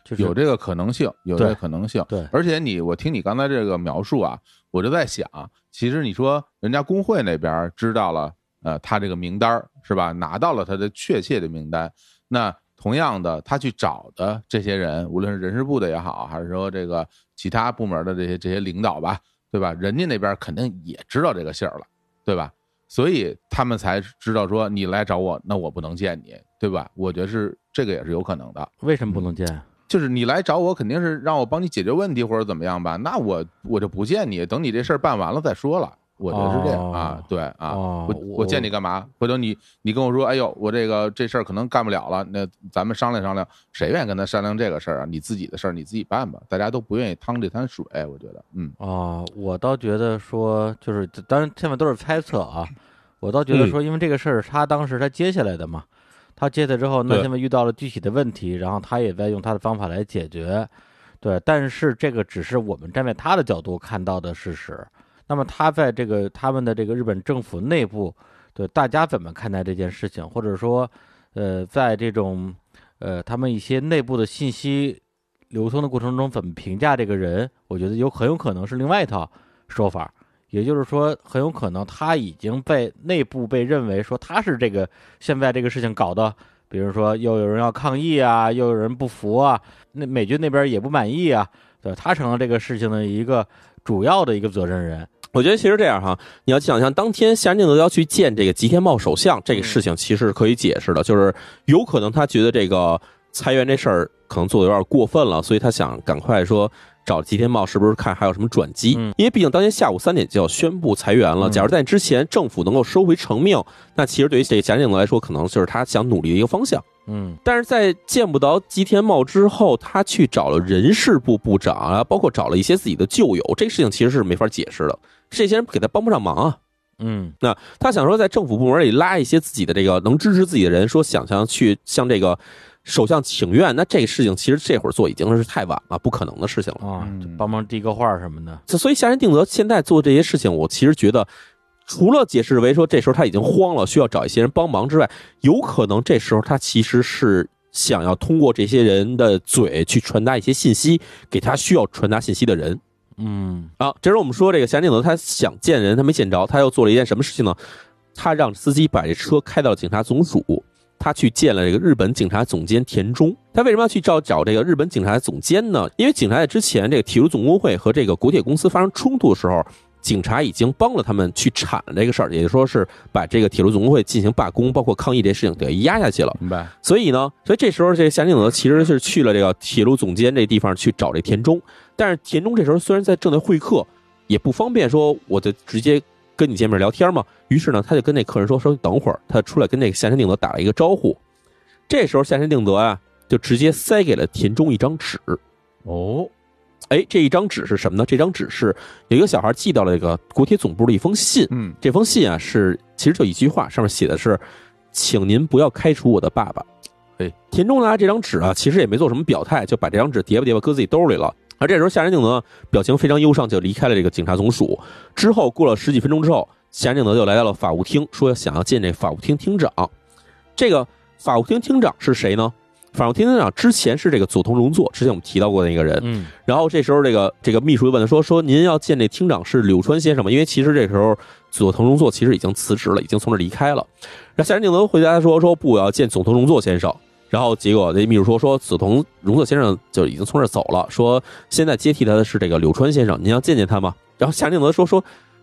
就是有这个可能性，有这个可能性。对而且你，我听你刚才这个描述啊，我就在想，其实你说人家工会那边知道了，呃，他这个名单是吧？拿到了他的确切的名单，那同样的，他去找的这些人，无论是人事部的也好，还是说这个其他部门的这些这些领导吧，对吧？人家那边肯定也知道这个信儿了，对吧？所以他们才知道说你来找我，那我不能见你，对吧？我觉得是这个也是有可能的。为什么不能见？就是你来找我，肯定是让我帮你解决问题或者怎么样吧？那我我就不见你，等你这事儿办完了再说了。我觉得是这样、哦啊，对啊，哦我我我见你干嘛？回头你你跟我说，哎呦，我这个这事儿可能干不了了，那咱们商量商量，谁愿意跟他商量这个事儿啊？你自己的事儿你自己办吧，大家都不愿意趟这滩水，我觉得，嗯啊，我倒觉得说，就是当然现在都是猜测啊。我倒觉得说，因为这个事儿是他当时他接下来的嘛，他接下来之后，那对现在遇到了具体的问题，然后他也在用他的方法来解决。对，但是这个只是我们站在他的角度看到的事实。那么他在这个他们的这个日本政府内部，对大家怎么看待这件事情，或者说，呃，在这种呃他们一些内部的信息流通的过程中，怎么评价这个人？我觉得有很有可能是另外一套说法。也就是说，很有可能他已经被内部被认为说他是这个现在这个事情搞的，比如说又有人要抗议啊，又有人不服啊，那美军那边也不满意啊，对，他成了这个事情的一个主要的一个责任人。我觉得其实这样哈，你要想象当天夏仁定则要去见这个吉田茂首相这个事情，其实是可以解释的，就是有可能他觉得这个裁员这事儿可能做的有点过分了，所以他想赶快说找吉田茂是不是看还有什么转机，嗯。因为毕竟当天下午三点就要宣布裁员了，嗯。假如在之前政府能够收回成命，那其实对于这个夏仁定则来说，可能就是他想努力的一个方向。嗯但是在见不到吉田茂之后，他去找了人事部部长啊，包括找了一些自己的旧友，这个事情其实是没法解释的。这些人给他帮不上忙啊。嗯那他想说，在政府部门里拉一些自己的这个能支持自己的人，说想想去向这个首相请愿，那这个事情其实这会儿做已经是太晚了，不可能的事情了。啊，帮忙递个话什么的。所以夏仁定则现在做这些事情，我其实觉得，除了解释为说这时候他已经慌了，需要找一些人帮忙之外，有可能这时候他其实是想要通过这些人的嘴去传达一些信息给他需要传达信息的人。嗯啊，这时候我们说这个夏仁定则他想见人，他没见着，他又做了一件什么事情呢？他让司机把这车开到警察总署，他去见了这个日本警察总监田中。他为什么要去找找这个日本警察总监呢？因为警察在之前这个铁路总工会和这个国铁公司发生冲突的时候，警察已经帮了他们去铲了这个事儿，也就是说是把这个铁路总工会进行罢工，包括抗议这事情给压下去了。明白？所以呢，所以这时候这个夏定德其实是去了这个铁路总监这地方去找这田中，但是田中这时候虽然在正在会客，也不方便说我就直接跟你见面聊天嘛。于是呢，他就跟那客人说说等会儿，他出来跟那个夏山定则打了一个招呼。这时候夏山定则啊，就直接塞给了田中一张纸。哦，哎，这一张纸是什么呢？这张纸是有一个小孩寄到了这个国铁总部的一封信。嗯这封信啊，是其实就一句话，上面写的是：“请您不要开除我的爸爸。”哎，田中拿这张纸啊，其实也没做什么表态，就把这张纸叠吧叠吧搁自己兜里了。而这时候夏仁定则表情非常忧伤，就离开了这个警察总署。之后过了十几分钟之后，夏仁定则就来到了法务厅，说想要见这法务厅厅长。这个法务厅厅长是谁呢？反正厅厅长之前是这个佐藤荣作，之前我们提到过的那个人。嗯然后这时候这个这个秘书就问他说：“说您要见这厅长是柳川先生吗？因为其实这时候佐藤荣作其实已经辞职了，已经从这离开了。”然后夏山定则回答说：“说不，我要见佐藤荣作先生。”然后结果这秘书说：“说佐藤荣作先生就已经从这走了，说现在接替他的是这个柳川先生，您要见见他吗？”然后夏山定则说：“说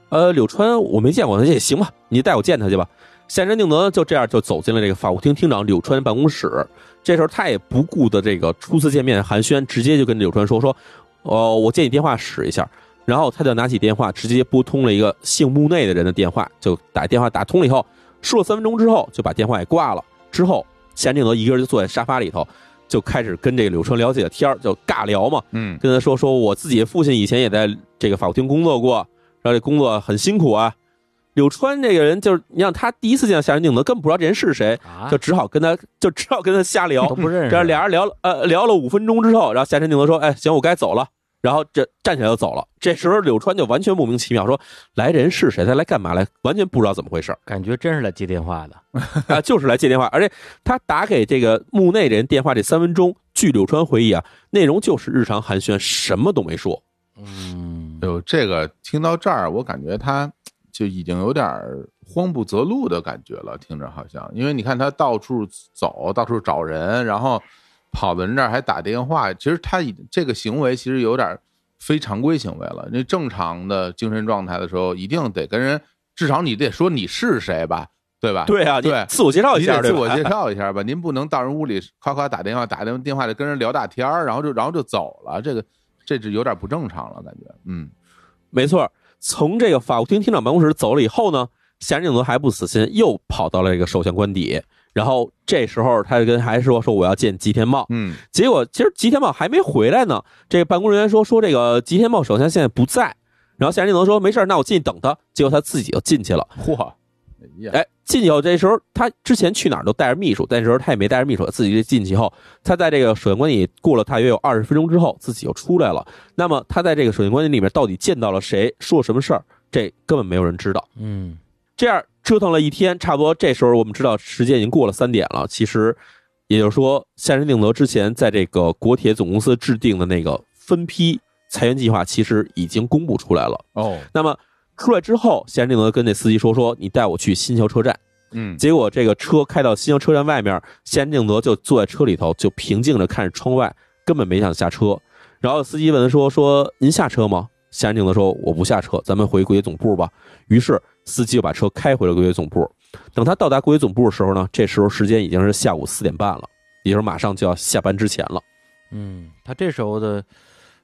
呃，柳川我没见过，那也行吧，你带我见他去吧。”夏山定德就这样就走进了这个法务厅厅长柳川办公室。这时候他也不顾的这个初次见面寒暄，直接就跟柳川说：“说哦，我借你电话使一下。”然后他就拿起电话，直接拨通了一个姓木内的人的电话，就打电话打通了以后，说了三分钟之后，就把电话给挂了。之后，夏定德一个人就坐在沙发里头，就开始跟这个柳川聊起了天儿，就尬聊嘛，嗯跟他说说我自己的父亲以前也在这个法务厅工作过，然后这工作很辛苦啊。柳川这个人就是，你让他第一次见到夏山定则，根本不知道这人是谁，啊，就只好跟他 就只好跟他瞎聊都。不认识。这俩人聊了呃聊了五分钟之后，然后夏山定则说：“哎，行，我该走了。”然后这站起来就走了。这时候柳川就完全莫名其妙，说：“来人是谁？他来干嘛来？”完全不知道怎么回事感觉真是来接电话的。啊，就是来接电话。而且他打给这个幕内人电话这三分钟，据柳川回忆啊，内容就是日常寒暄，什么都没说。嗯，有这个听到这儿，我感觉他就已经有点儿慌不择路的感觉了，听着好像，因为你看他到处走，到处找人，然后跑到人这儿还打电话，其实他已这个行为其实有点儿非常规行为了。那正常的精神状态的时候，一定得跟人，至少你得说你是谁吧，对吧？对啊，对自我介绍一下，自我介绍一下吧，您不能到人屋里夸夸打电话，打电电话就跟人聊大天儿，然后就然后就走了，这个这是有点不正常了，感觉，嗯没错，从这个法务厅厅长办公室走了以后呢，夏仁定则还不死心，又跑到了这个首相官邸。然后这时候他就跟还说说我要见吉田茂，嗯结果其实吉田茂还没回来呢。这个办公人员说说这个吉田茂首相现在不在，然后夏仁定则说没事儿那我进去等他。结果他自己就进去了。嚯，哎呀，哎，进去以后，这时候他之前去哪儿都带着秘书，但这时候他也没带着秘书，自己就进去以后，他在这个首相官邸过了大约有二十分钟之后，自己又出来了。那么他在这个首相官邸里面到底见到了谁，说了什么事儿，这根本没有人知道。嗯这样折腾了一天，差不多这时候我们知道时间已经过了三点了。其实，也就是说，夏仁定德之前在这个国铁总公司制定的那个分批裁员计划，其实已经公布出来了。哦，那么出来之后，夏仁定则跟那司机说：“说你带我去新桥车站。”嗯结果这个车开到新桥车站外面，夏仁定则就坐在车里头，就平静着看着窗外，根本没想下车。然后司机问他说：“说您下车吗？”夏仁定则说：“我不下车，咱们回国铁总部吧。”于是司机就把车开回了国铁总部。等他到达国铁总部的时候呢，这时候时间已经是下午四点半了，也就是马上就要下班之前了。嗯，他这时候的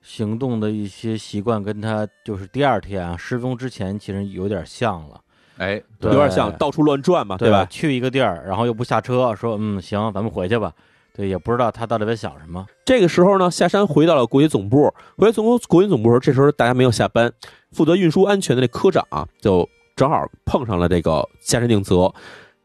行动的一些习惯，跟他就是第二天啊失踪之前其实有点像了，哎，对有点像到处乱转嘛，对吧？去一个地儿，然后又不下车，说嗯行，咱们回去吧。对，也不知道他到底在想什么。这个时候呢，下山回到了国际总部。回到总国际总部时候，这时候大家没有下班，负责运输安全的那科长啊，就正好碰上了这个夏山定则。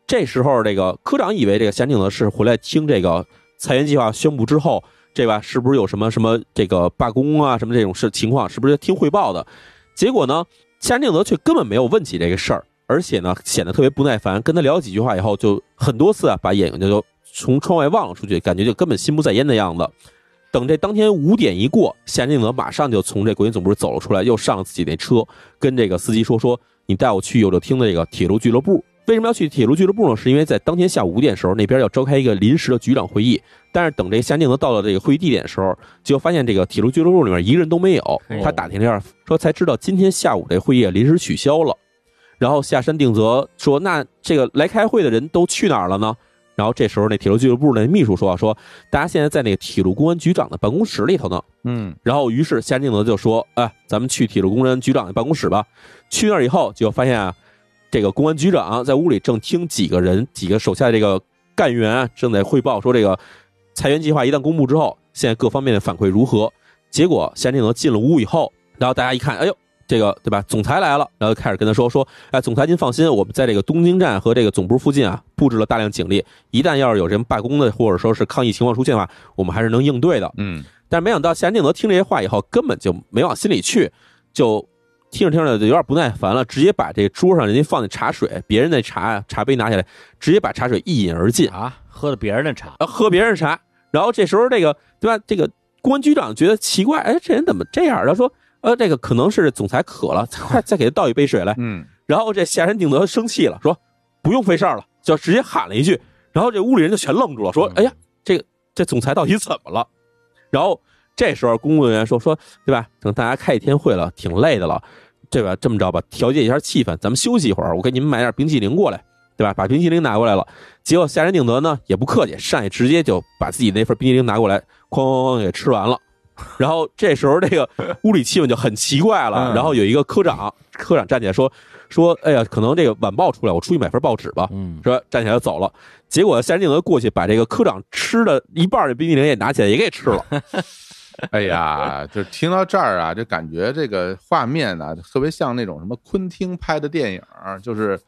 这时候，这个科长以为这个夏山定则是回来听这个裁员计划宣布之后，这吧是不是有什么什么这个罢工啊什么这种事情况，是不是听汇报的？结果呢，夏山定则却根本没有问起这个事儿，而且呢显得特别不耐烦，跟他聊几句话以后，就很多次啊把眼睛就从窗外望了出去，感觉就根本心不在焉的样子。等这当天五点一过，夏定则马上就从这国营总部走了出来，又上了自己那车，跟这个司机说：“说你带我去有乐厅的这个铁路俱乐部。为什么要去铁路俱乐部呢？是因为在当天下午五点的时候，那边要召开一个临时的局长会议。但是等这夏定则到了这个会议地点的时候，就发现这个铁路俱乐部里面一个人都没有。他打听了一下，说才知道今天下午这会议临时取消了。然后下山定则说：“那这个来开会的人都去哪儿了呢？”然后这时候那铁路俱乐部的秘书说：“说大家现在在那个铁路公安局长的办公室里头呢。”嗯然后于是夏定则就说：“哎，咱们去铁路公安局长的办公室吧。”去那儿以后，就发现啊，这个公安局长在屋里正听几个人、几个手下的这个干员啊正在汇报说，这个裁员计划一旦公布之后，现在各方面的反馈如何。结果夏定德进了屋以后，然后大家一看，哎呦，这个对吧？总裁来了，然后开始跟他说说，哎，总裁您放心，我们在这个东京站和这个总部附近啊布置了大量警力，一旦要是有人罢工的或者说是抗议情况出现的话，我们还是能应对的。嗯但是没想到夏定德听这些话以后，根本就没往心里去，就听着听着就有点不耐烦了，直接把这桌上人家放的茶水，别人的茶茶杯拿起来，直接把茶水一饮而尽，啊，喝的别人的茶，啊，喝别人茶，然后这时候这个对吧？这个公安局长觉得奇怪，哎，这人怎么这样？他说，呃，这个可能是总裁渴了，快再给他倒一杯水来。嗯然后这夏山定德生气了，说不用费事儿了，就直接喊了一句。然后这屋里人就全愣住了，说，嗯哎呀，这个这总裁到底怎么了？然后这时候工作人员说说，对吧？等大家开一天会了，挺累的了，对吧？这么着吧，调节一下气氛，咱们休息一会儿，我给你们买点冰淇淋过来，对吧？把冰淇淋拿过来了。结果夏仁定德呢也不客气，上去直接就把自己那份冰淇淋拿过来，哐哐哐给吃完了。然后这时候这个屋里气氛就很奇怪了。嗯然后有一个科长，科长站起来说说，哎呀，可能这个晚报出来，我出去买份报纸吧。嗯，说站起来就走了。结果夏仁定德过去把这个科长吃的一半的冰淇淋也拿起来也给吃了。哎呀，就听到这儿啊，就感觉这个画面呢、特别像那种什么昆汀拍的电影，就是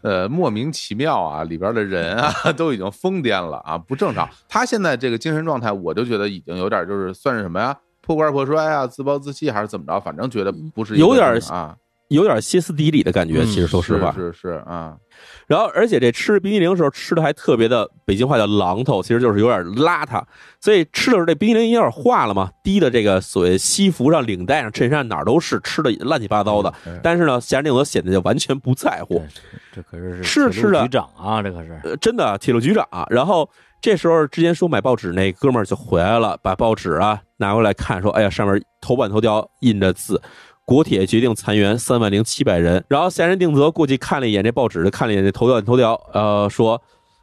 呃莫名其妙啊，里边的人啊 都已经疯癫了啊，不正常。他现在这个精神状态，我就觉得已经有点就是算是什么呀，破罐破摔啊，自暴自弃还是怎么着，反正觉得不是有点啊，有点歇斯底里的感觉，嗯其实说实话。是是是啊，然后，而且这吃冰淇淋的时候吃的还特别的，北京话叫榔头，其实就是有点邋遢。所以吃的时候这冰淇淋有点化了嘛，滴的这个所谓西服上、领带上、衬衫哪儿都是，吃的乱七八糟的。嗯但是呢，夏仁定德显得就完全不在乎，这可是是吃的局长啊，这可是呃，真的铁路局长。然后这时候之前说买报纸那哥们儿就回来了，把报纸啊拿过来看，说：“哎呀，上面头版头条印着字。”国铁决定裁员三万零七百人，然后夏仁定则过去看了一眼这报纸，看了一眼这头条头条，呃，说：“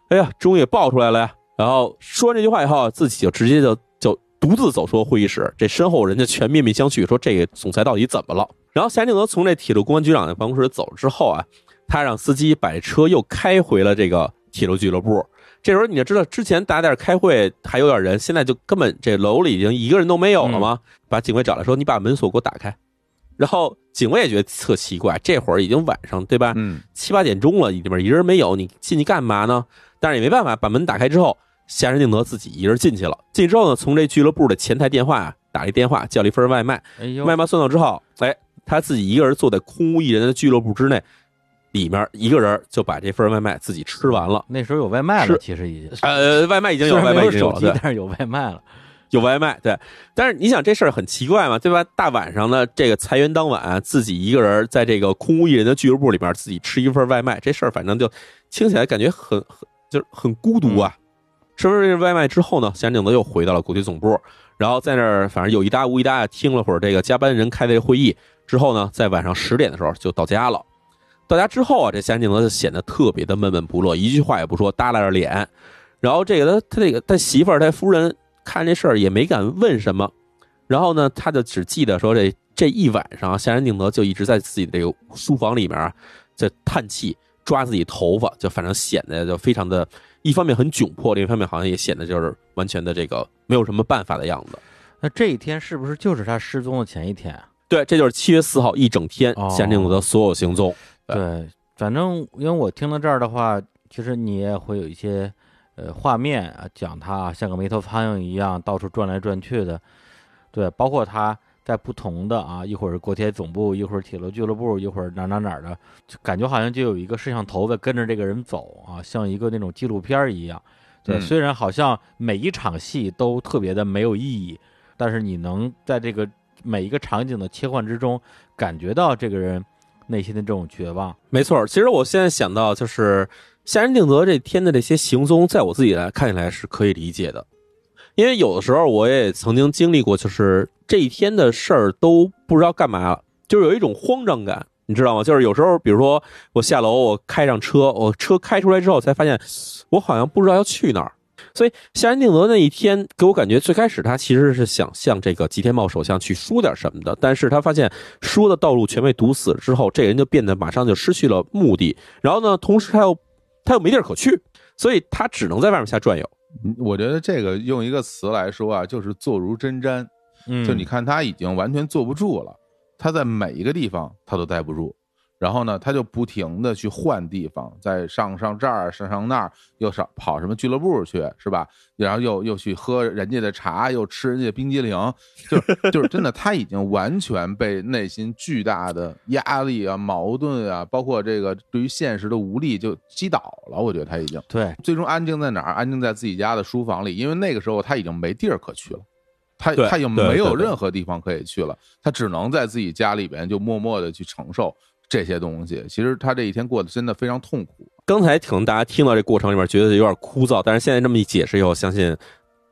哎呀，终于也爆出来了呀！”然后说完这句话以后，自己就直接就就独自走出了会议室，这身后人家全面面相觑，说这个总裁到底怎么了？然后夏仁定则从这铁路公安局长的办公室走了之后啊，他让司机把车又开回了这个铁路俱乐部。这时候你就知道，之前大家在这开会还有点人，现在就根本这楼里已经一个人都没有了吗？把警卫找来说：“你把门锁给我打开。”然后警卫也觉得特奇怪，这会儿已经晚上对吧？嗯七八点钟了，里面一人没有，你进去干嘛呢？但是也没办法，把门打开之后，夏仁定德自己一人进去了。进去之后呢，从这俱乐部的前台电话啊打了一电话，叫了一份外卖。外卖送到之后，哎，他自己一个人坐在空无一人的俱乐部之内，里面一个人就把这份外卖自己吃完了。那时候有外卖了，其实已经呃，外卖已经有，外卖已经有了，对，，机但是有外卖了。有外卖，对。但是你想这事儿很奇怪嘛，对吧？大晚上的这个裁员当晚，自己一个人在这个空无一人的俱乐部里边自己吃一份外卖，这事儿反正就听起来感觉很很就是很孤独啊。吃完这外卖之后呢，夏定德又回到了国际总部，然后在那儿反正有一搭无一搭的听了会儿这个加班人开的会议之后呢，在晚上十点的时候就到家了。到家之后啊，这夏定德就显得特别的闷闷不乐，一句话也不说，耷拉着脸。然后这个他他这个他媳妇儿他夫人看这事儿也没敢问什么，然后呢，他就只记得说这这一晚上，夏仁定德就一直在自己的这个书房里面啊，在叹气，抓自己头发，就反正显得就非常的，一方面很窘迫，另一方面好像也显得就是完全的这个没有什么办法的样子。那这一天是不是就是他失踪的前一天啊？对，这就是七月四号一整天哦夏仁定德所有行踪。对对，反正因为我听到这儿的话，其实你也会有一些呃画面啊，讲他像个没头苍蝇一样到处转来转去的，对，包括他在不同的啊，一会儿是国铁总部，一会儿铁路俱乐部，一会儿哪哪儿哪儿的，就感觉好像就有一个摄像头在跟着这个人走啊，像一个那种纪录片儿一样。对，嗯虽然好像每一场戏都特别的没有意义，但是你能在这个每一个场景的切换之中，感觉到这个人内心的这种绝望。没错，其实我现在想到就是夏仁定德这天的这些行踪，在我自己来看起来是可以理解的，因为有的时候我也曾经经历过，就是这一天的事儿都不知道干嘛，就是有一种慌张感，你知道吗？就是有时候，比如说我下楼，我开上车，我车开出来之后才发现，我好像不知道要去哪儿。所以夏仁定德那一天给我感觉，最开始他其实是想向这个吉田茂首相去说点什么的，但是他发现说的道路全被堵死了之后，这人就变得马上就失去了目的。然后呢，同时他又他又没地儿可去，所以他只能在外面瞎转悠。嗯我觉得这个用一个词来说啊，就是坐如针毡。嗯就你看他已经完全坐不住了，他在每一个地方他都待不住，然后呢，他就不停的去换地方，再上上这儿，上上那儿，又上跑什么俱乐部去，是吧？然后又又去喝人家的茶，又吃人家冰激凌，就是就是真的，他已经完全被内心巨大的压力啊、矛盾啊，包括这个对于现实的无力就击倒了。我觉得他已经对，最终安静在哪儿？安静在自己家的书房里，因为那个时候他已经没地儿可去了。他他已经没有任何地方可以去了，他只能在自己家里边就默默的去承受这些东西。其实他这一天过得真的非常痛苦。刚才可能大家听到这过程里面觉得有点枯燥，但是现在这么一解释以后，相信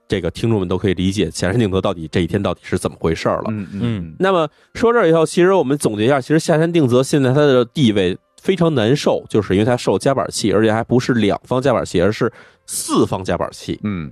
这个听众们都可以理解下山定则到底这一天到底是怎么回事了。嗯嗯那么说这儿以后，其实我们总结一下，其实下山定则现在他的地位非常难受，就是因为他受夹板气，而且还不是两方夹板气，而是四方夹板气。嗯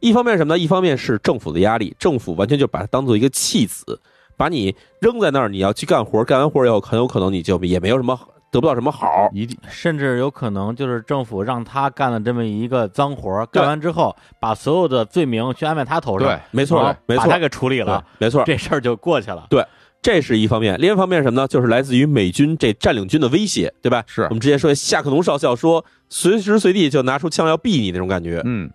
一方面什么呢？一方面是政府的压力，政府完全就把它当做一个弃子，把你扔在那儿，你要去干活，干完活以后，很有可能你就也没有什么得不到什么好。一定甚至有可能就是政府让他干了这么一个脏活干完之后把所有的罪名全安在他头上，对，没错，没错把他，给处理了，没错，这事儿就过去了。对这是一方面。另一方面是什么呢？就是来自于美军这占领军的威胁，对吧？是我们之前说夏克农少校说，随时随地就拿出枪要毙你那种感觉。嗯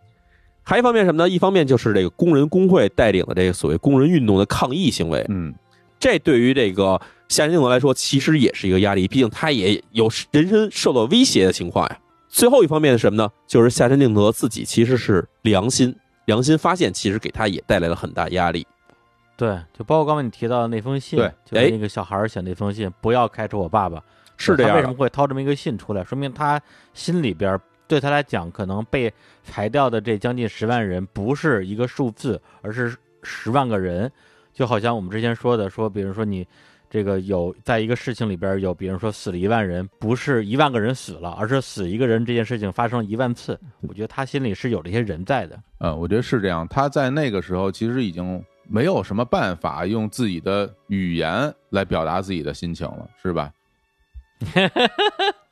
还一方面什么呢？一方面就是这个工人工会带领的这个所谓工人运动的抗议行为，嗯这对于这个夏山定则来说，其实也是一个压力，毕竟他也有人身受到威胁的情况呀。最后一方面是什么呢？就是夏山定德自己其实是良心，良心发现其实给他也带来了很大压力。对，就包括刚才你提到的那封信，对就那个小孩写那封信，不要开除我爸爸，是这样的他为什么会掏这么一个信出来？说明他心里边儿对他来讲，可能被裁掉的这将近十万人不是一个数字，而是十万个人。就好像我们之前说的，说比如说你这个有在一个事情里边有，比如说死了一万人，不是一万个人死了，而是死一个人这件事情发生了一万次。我觉得他心里是有这些人在的。嗯，我觉得是这样。他在那个时候其实已经没有什么办法用自己的语言来表达自己的心情了，是吧？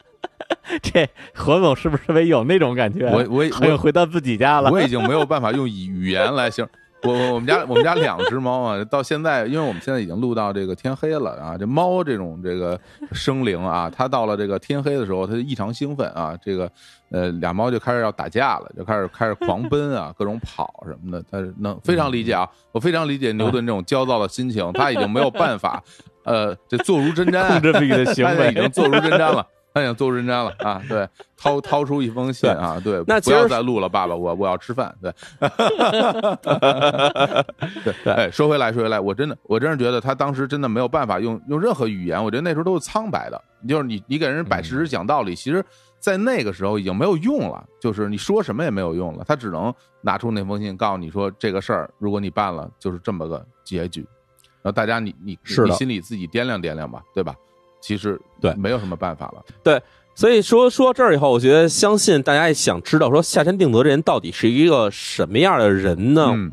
这何总是不是特别有那种感觉？我我我回到自己家了。我已经没有办法用语语言来形容。我我我们家我们家两只猫啊，到现在，因为我们现在已经录到这个天黑了啊，这猫这种这个生灵啊，它到了这个天黑的时候，它就异常兴奋啊，这个呃俩猫就开始要打架了，就开始开始狂奔啊，各种跑什么的，它是能非常理解啊，我非常理解牛顿这种焦躁的心情，他已经没有办法，呃，这坐如针毡，控制自己的行为已经坐如针毡了。他想做文章了啊！对，掏掏出一封信啊！对，那不要再录了，爸爸，我我要吃饭。对，对，哎，说回来，说回来，我真的，我真是觉得他当时真的没有办法用用任何语言，我觉得那时候都是苍白的，就是你你给人摆事实讲道理，其实，在那个时候已经没有用了，就是你说什么也没有用了，他只能拿出那封信告诉你说这个事儿，如果你办了，就是这么个结局。然后大家你你你心里自己掂量掂量吧，对吧？其实对没有什么办法了。对所以说说这儿以后，我觉得相信大家也想知道说下山定则这人到底是一个什么样的人呢？嗯，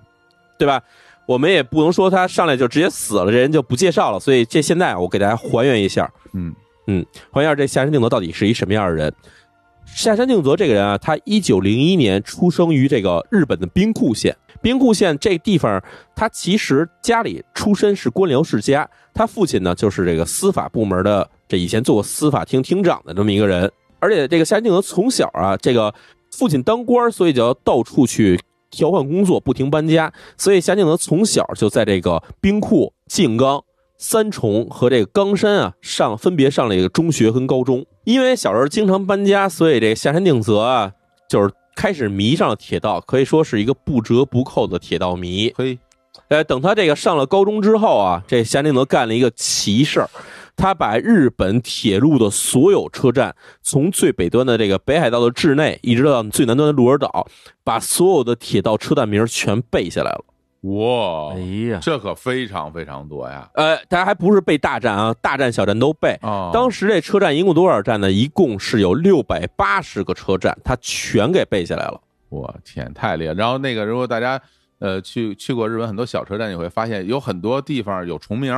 对吧？我们也不能说他上来就直接死了，这人就不介绍了。所以这现在我给大家还原一下，嗯嗯还原一下这下山定则到底是一什么样的人。下山定则这个人啊，他一九零一年出生于这个日本的兵库县。兵库县这地方，他其实家里出身是官僚世家，他父亲呢就是这个司法部门的，这以前做过司法厅厅长的这么一个人。而且这个夏山定则从小啊，这个父亲当官，所以就要到处去调换工作，不停搬家。所以夏山定则从小就在这个兵库、静冈、三重和这个冈山啊上分别上了一个中学跟高中。因为小时候经常搬家，所以这个下山定则啊，就是开始迷上了铁道，可以说是一个不折不扣的铁道迷。嘿，呃，等他这个上了高中之后啊，这夏令德干了一个奇事儿，他把日本铁路的所有车站，从最北端的这个北海道的志内，一直到最南端的鹿儿岛，把所有的铁道车站名全背下来了。哇哎，呀，这可非常非常多呀！呃，大家还不是背大站啊，大站小站都背。哦，当时这车站一共多少站呢？一共是有六百八十个车站，他全给背下来了。我天，太厉害！然后那个，如果大家呃去去过日本很多小车站，你会发现有很多地方有重名，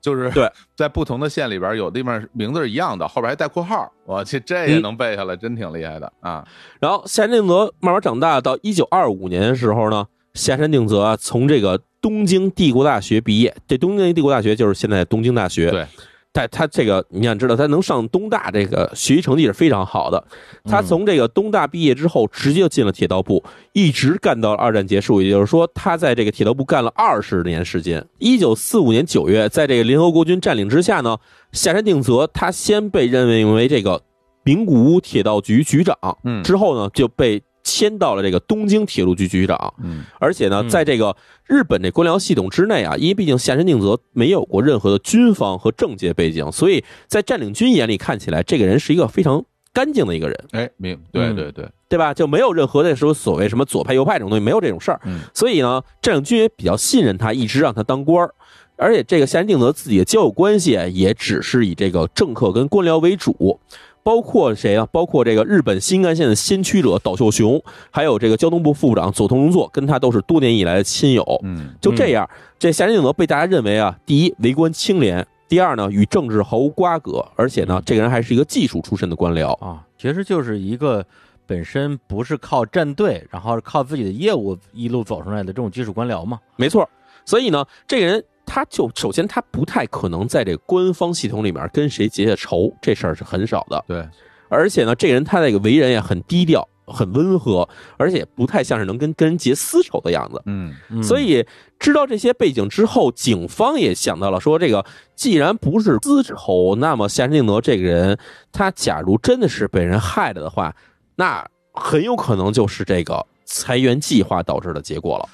就是对，在不同的县里边，有地方名字是一样的，后边还带括号。我去，这也嗯能背下来，真挺厉害的啊！然后夏山定则慢慢长大，到一九二五年的时候呢，夏山定则啊从这个东京帝国大学毕业。这东京帝国大学就是现在的东京大学。对，他他这个你想知道，他能上东大，这个学习成绩是非常好的。他从这个东大毕业之后，直接就进了铁道部，一直干到二战结束。也就是说，他在这个铁道部干了二十年时间。一九四五年九月，在这个联合国军占领之下呢，下山定则他先被任命为这个名古屋铁道局局长，嗯之后呢就被迁到了这个东京铁路局局长。嗯而且呢，嗯在这个日本这官僚系统之内啊，因为毕竟下山定则没有过任何的军方和政界背景，所以在占领军眼里看起来，这个人是一个非常干净的一个人，哎，明对嗯对对，对吧？就没有任何的说所谓什么左派右派这种东西，没有这种事儿。嗯所以呢，占领军也比较信任他，一直让他当官儿。而且这个夏山定则自己的交友关系也只是以这个政客跟官僚为主，包括谁啊？包括这个日本新干线的先驱者岛秀雄，还有这个交通部副部长佐藤荣作，跟他都是多年以来的亲友。嗯就这样，这夏山定则被大家认为啊，第一为官清廉，第二呢与政治毫无瓜葛，而且呢这个人还是一个技术出身的官僚。啊，其实就是一个本身不是靠站队，然后靠自己的业务一路走上来的这种技术官僚嘛。没错，所以呢，这个人他就首先他不太可能在这个官方系统里面跟谁结下仇，这事儿是很少的。对，而且呢，这个人他那个为人也很低调、很温和，而且不太像是能跟跟人结私仇的样子。嗯嗯所以知道这些背景之后，警方也想到了说，这个既然不是私仇，那么夏山定德这个人，他假如真的是被人害了的话，那很有可能就是这个裁员计划导致的结果了。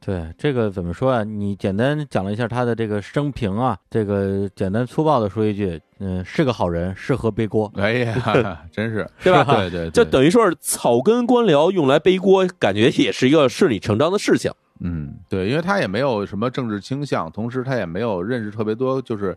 对这个怎么说啊？你简单讲了一下他的这个生平啊，这个简单粗暴的说一句，嗯，是个好人，适合背锅。哎呀，真是，对吧对 对，就等于说是草根官僚用来背锅，感觉也是一个顺理成章的事情。嗯，对，因为他也没有什么政治倾向，同时他也没有认识特别多，就是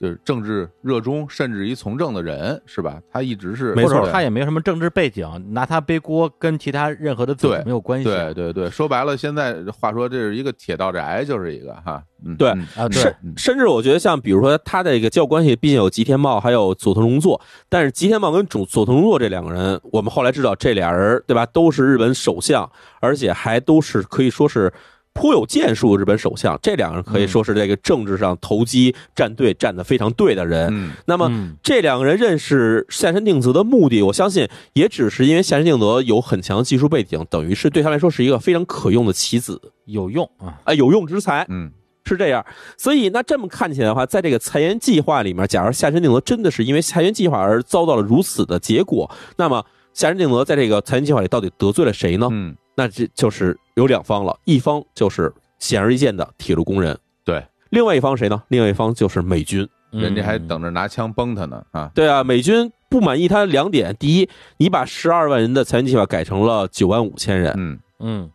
就是政治热衷，甚至于从政的人，是吧？他一直是，没错他也没什么政治背景，拿他背锅跟其他任何的组织对没有关系。对对对，说白了，现在话说这是一个铁道宅，就是一个哈，嗯，对嗯啊，对甚，甚至我觉得像比如说他的一个交友关系，毕竟有吉田茂还有佐藤荣作，但是吉田茂跟佐佐藤荣作这两个人，我们后来知道这俩人对吧，都是日本首相，而且还都是可以说是。颇有建树的日本首相，这两个人可以说是这个政治上投机站队站得非常对的人。嗯那么嗯这两个人认识下山定则的目的，我相信也只是因为下山定则有很强的技术背景，等于是对他来说是一个非常可用的棋子，有用啊。啊，有用之才。嗯是这样，所以那这么看起来的话，在这个裁员计划里面，假如夏山定则真的是因为裁员计划而遭到了如此的结果，那么夏山定则在这个裁员计划里到底得罪了谁呢？嗯，那这就是有两方了，一方就是显而易见的铁路工人，对，另外一方谁呢？另外一方就是美军。人家还嗯等着拿枪崩他呢啊，对啊，美军不满意他两点：第一，你把十二万人的裁员计划改成了九万五千人；嗯嗯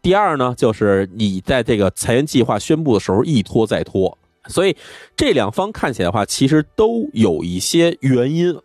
第二呢，就是你在这个裁员计划宣布的时候一拖再拖，所以这两方看起来的话，其实都有一些原因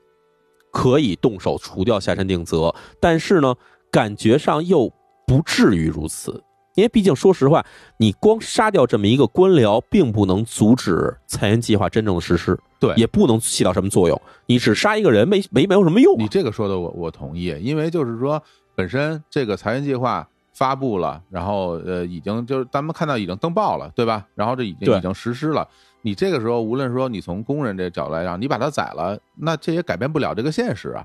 可以动手除掉下山定则，但是呢，感觉上又不至于如此。因为毕竟，说实话，你光杀掉这么一个官僚，并不能阻止裁员计划真正的实施，对也不能起到什么作用。你只杀一个人，没没没有什么用、啊。你这个说的我我同意，因为就是说本身这个裁员计划发布了，然后呃已经就是咱们看到已经登报了，对吧？然后这已经已经实施了。你这个时候无论说你从工人这角度来讲，你把它宰了，那这也改变不了这个现实啊。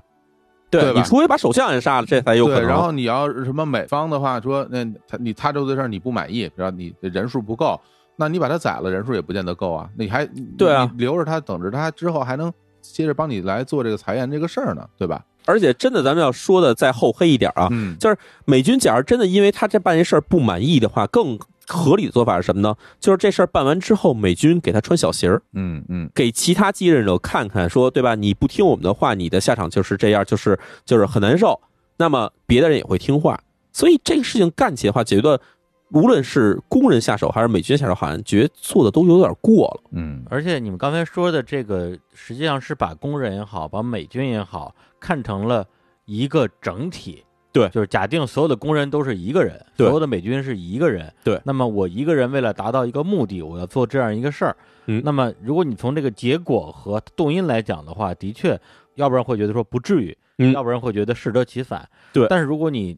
对吧你除非把首相也杀了，这才有可对，能。然后你要是什么美方的话说，那他你他州的事儿你不满意，然后你人数不够，那你把他宰了，人数也不见得够啊。你还对啊你留着他，等着他之后还能接着帮你来做这个裁员这个事儿呢，对吧？而且真的，咱们要说的再厚黑一点啊，嗯就是美军假如真的因为他这办这事儿不满意的话，更合理的做法是什么呢？就是这事儿办完之后，美军给他穿小鞋儿，嗯嗯给其他继任者看看，说对吧？你不听我们的话，你的下场就是这样，就是就是很难受。那么别的人也会听话，所以这个事情干起来的话，觉得无论是工人下手还是美军下手，好像觉得做的都有点过了。嗯而且你们刚才说的这个，实际上是把工人也好，把美军也好，看成了一个整体。对。就是假定所有的工人都是一个人，所有的美军是一个人。对。那么我一个人为了达到一个目的，我要做这样一个事儿。嗯。那么如果你从这个结果和动因来讲的话，的确，要不然会觉得说不至于，嗯。要不然会觉得适得其反。对。但是如果你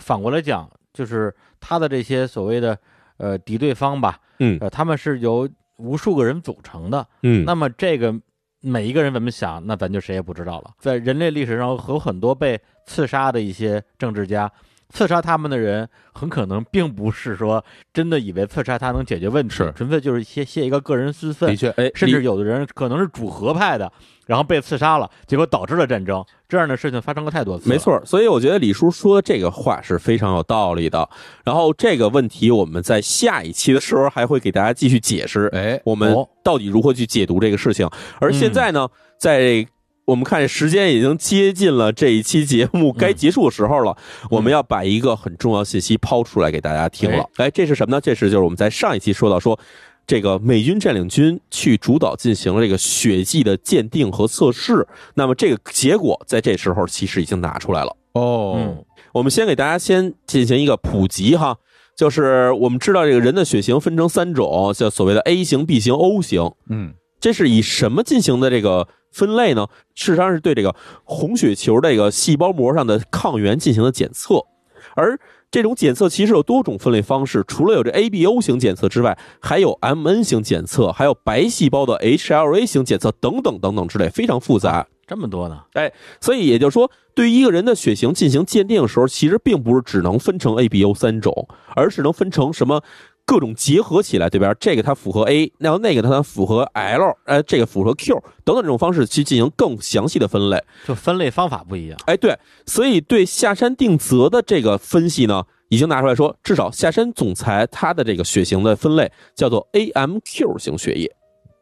反过来讲，就是他的这些所谓的呃敌对方吧，嗯。呃，他们是由无数个人组成的，嗯，那么这个每一个人怎么想，那咱就谁也不知道了。在人类历史上有很多被刺杀的一些政治家，刺杀他们的人很可能并不是说真的以为刺杀他能解决问题，是纯粹就是泄泄一个个人私愤的。确，哎，甚至有的人可能是主和派的，然后被刺杀了，结果导致了战争。这样的事情发生过太多次。没，错，所以我觉得李叔说的这个话是非常有道理的。然后这个问题我们在下一期的时候还会给大家继续解释，哎，我们哦到底如何去解读这个事情。而现在呢，在我们看时间已经接近了这一期节目该结束的时候了，我们要把一个很重要信息抛出来给大家听了。哎，这是什么呢？这是就是我们在上一期说到说。这个美军占领军去主导进行了这个血迹的鉴定和测试，那么这个结果在这时候其实已经拿出来了。哦嗯，我们先给大家先进行一个普及哈，就是我们知道这个人的血型分成三种，叫所谓的 A 型、B 型、O 型。嗯，这是以什么进行的这个分类呢？事实上是对这个红血球这个细胞膜上的抗原进行的检测，而这种检测其实有多种分类方式，除了有这 ABO 型检测之外，还有 MN 型检测，还有白细胞的 HLA 型检测等等等等之类，非常复杂。这么多呢？哎所以也就是说，对于一个人的血型进行鉴定的时候，其实并不是只能分成 A、B、O 三种，而是能分成什么各种结合起来，对吧？这个它符合 A，然后那个它符合 L，呃，这个符合 Q 等等这种方式去进行更详细的分类。就分类方法不一样。哎，对，所以对下山定则的这个分析呢，已经拿出来说，至少下山总裁他的这个血型的分类叫做 AMQ 型血液。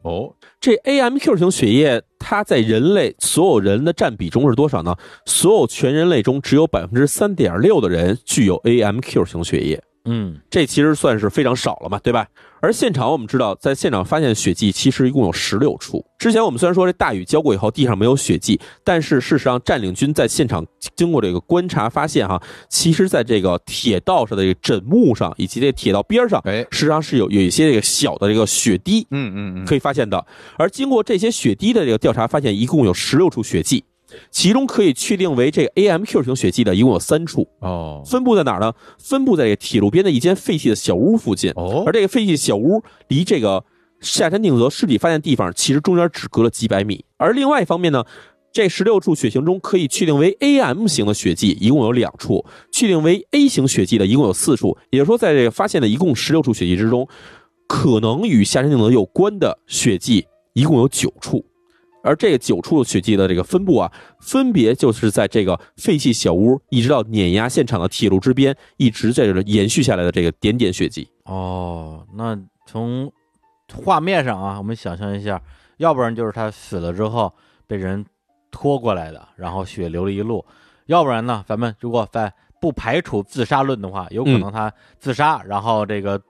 哦，这 AMQ 型血液，它在人类所有人的占比中是多少呢？所有全人类中只有百分之三点六的人具有 AMQ 型血液，嗯，这其实算是非常少了嘛，对吧？而现场我们知道，在现场发现血迹其实一共有十六处。之前我们虽然说这大雨浇过以后地上没有血迹，但是事实上占领军在现场经过这个观察发现哈，其实在这个铁道上的这个枕木上以及这个铁道边上，哎，实际上是有有一些这个小的这个血滴。嗯嗯嗯，可以发现的。而经过这些血滴的这个调查，发现一共有十六处血迹，其中可以确定为这个 AMQ 型血迹的一共有三处，哦分布在哪儿呢？分布在这个铁路边的一间废弃的小屋附近。哦而，这个废弃小屋离这个下山定则尸体发现地方，其实中间只隔了几百米。而另外一方面呢，这十六处血型中可以确定为 AM 型的血迹一共有两处，确定为 A 型血迹的一共有四处。也就是说，在这个发现的一共十六处血迹之中，可能与下山定则有关的血迹一共有九处。而这个九处血迹的这个分布啊，分别就是在这个废弃小屋，一直到碾压现场的铁路之边，一直在这延续下来的这个点点血迹。哦，那从画面上啊，我们想象一下，要不然就是他死了之后被人拖过来的，然后血流了一路；要不然呢，咱们如果在不排除自杀论的话，有可能他自杀，然后这个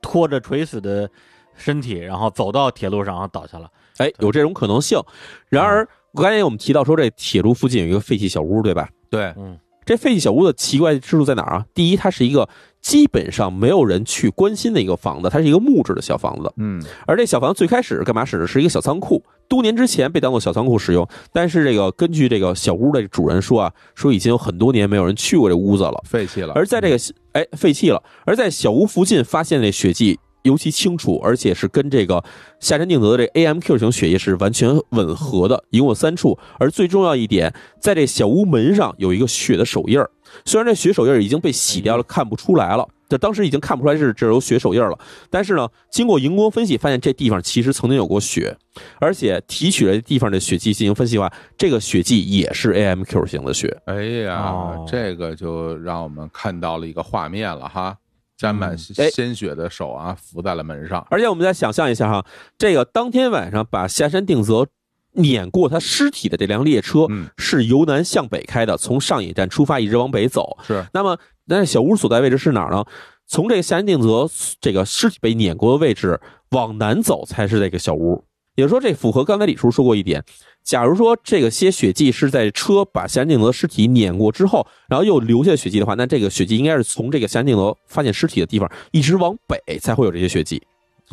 拖着垂死的身体，然后走到铁路上，然后倒下了。哎，有这种可能性。然而，刚才我们提到说，这铁路附近有一个废弃小屋，对吧？对，嗯这废弃小屋的奇怪之处在哪儿啊？第一，它是一个基本上没有人去关心的一个房子，它是一个木质的小房子。嗯而这小房子最开始干嘛使的？是一个小仓库，多年之前被当做小仓库使用。但是这个根据这个小屋的主人说啊，说已经有很多年没有人去过这屋子了。废弃了，而在这个哎废弃了，而在小屋附近发现那血迹尤其清楚，而且是跟这个下山定则的这 AMQ 型血液是完全吻合的，一共有三处。而最重要一点，在这小屋门上有一个血的手印儿，虽然这血手印儿已经被洗掉了，看不出来了。这当时已经看不出来是这有血手印儿了，但是呢，经过荧光分析，发现这地方其实曾经有过血，而且提取了地方的血迹进行分析的话，这个血迹也是 AMQ 型的血。哎呀，哦这个就让我们看到了一个画面了哈，沾满哎鲜血的手啊，扶在了门上。而且我们再想象一下哈，这个当天晚上把下山定则碾过他尸体的这辆列车，嗯，是由南向北开的，从上野站出发，一直往北走。是，那么，那小屋所在位置是哪儿呢？从这个下山定则这个尸体被碾过的位置往南走，才是这个小屋。也就是说，这符合刚才李叔说过一点。假如说这个些血迹是在车把夏山定则尸体碾过之后，然后又留下血迹的话，那这个血迹应该是从这个夏山定则发现尸体的地方一直往北才会有这些血迹。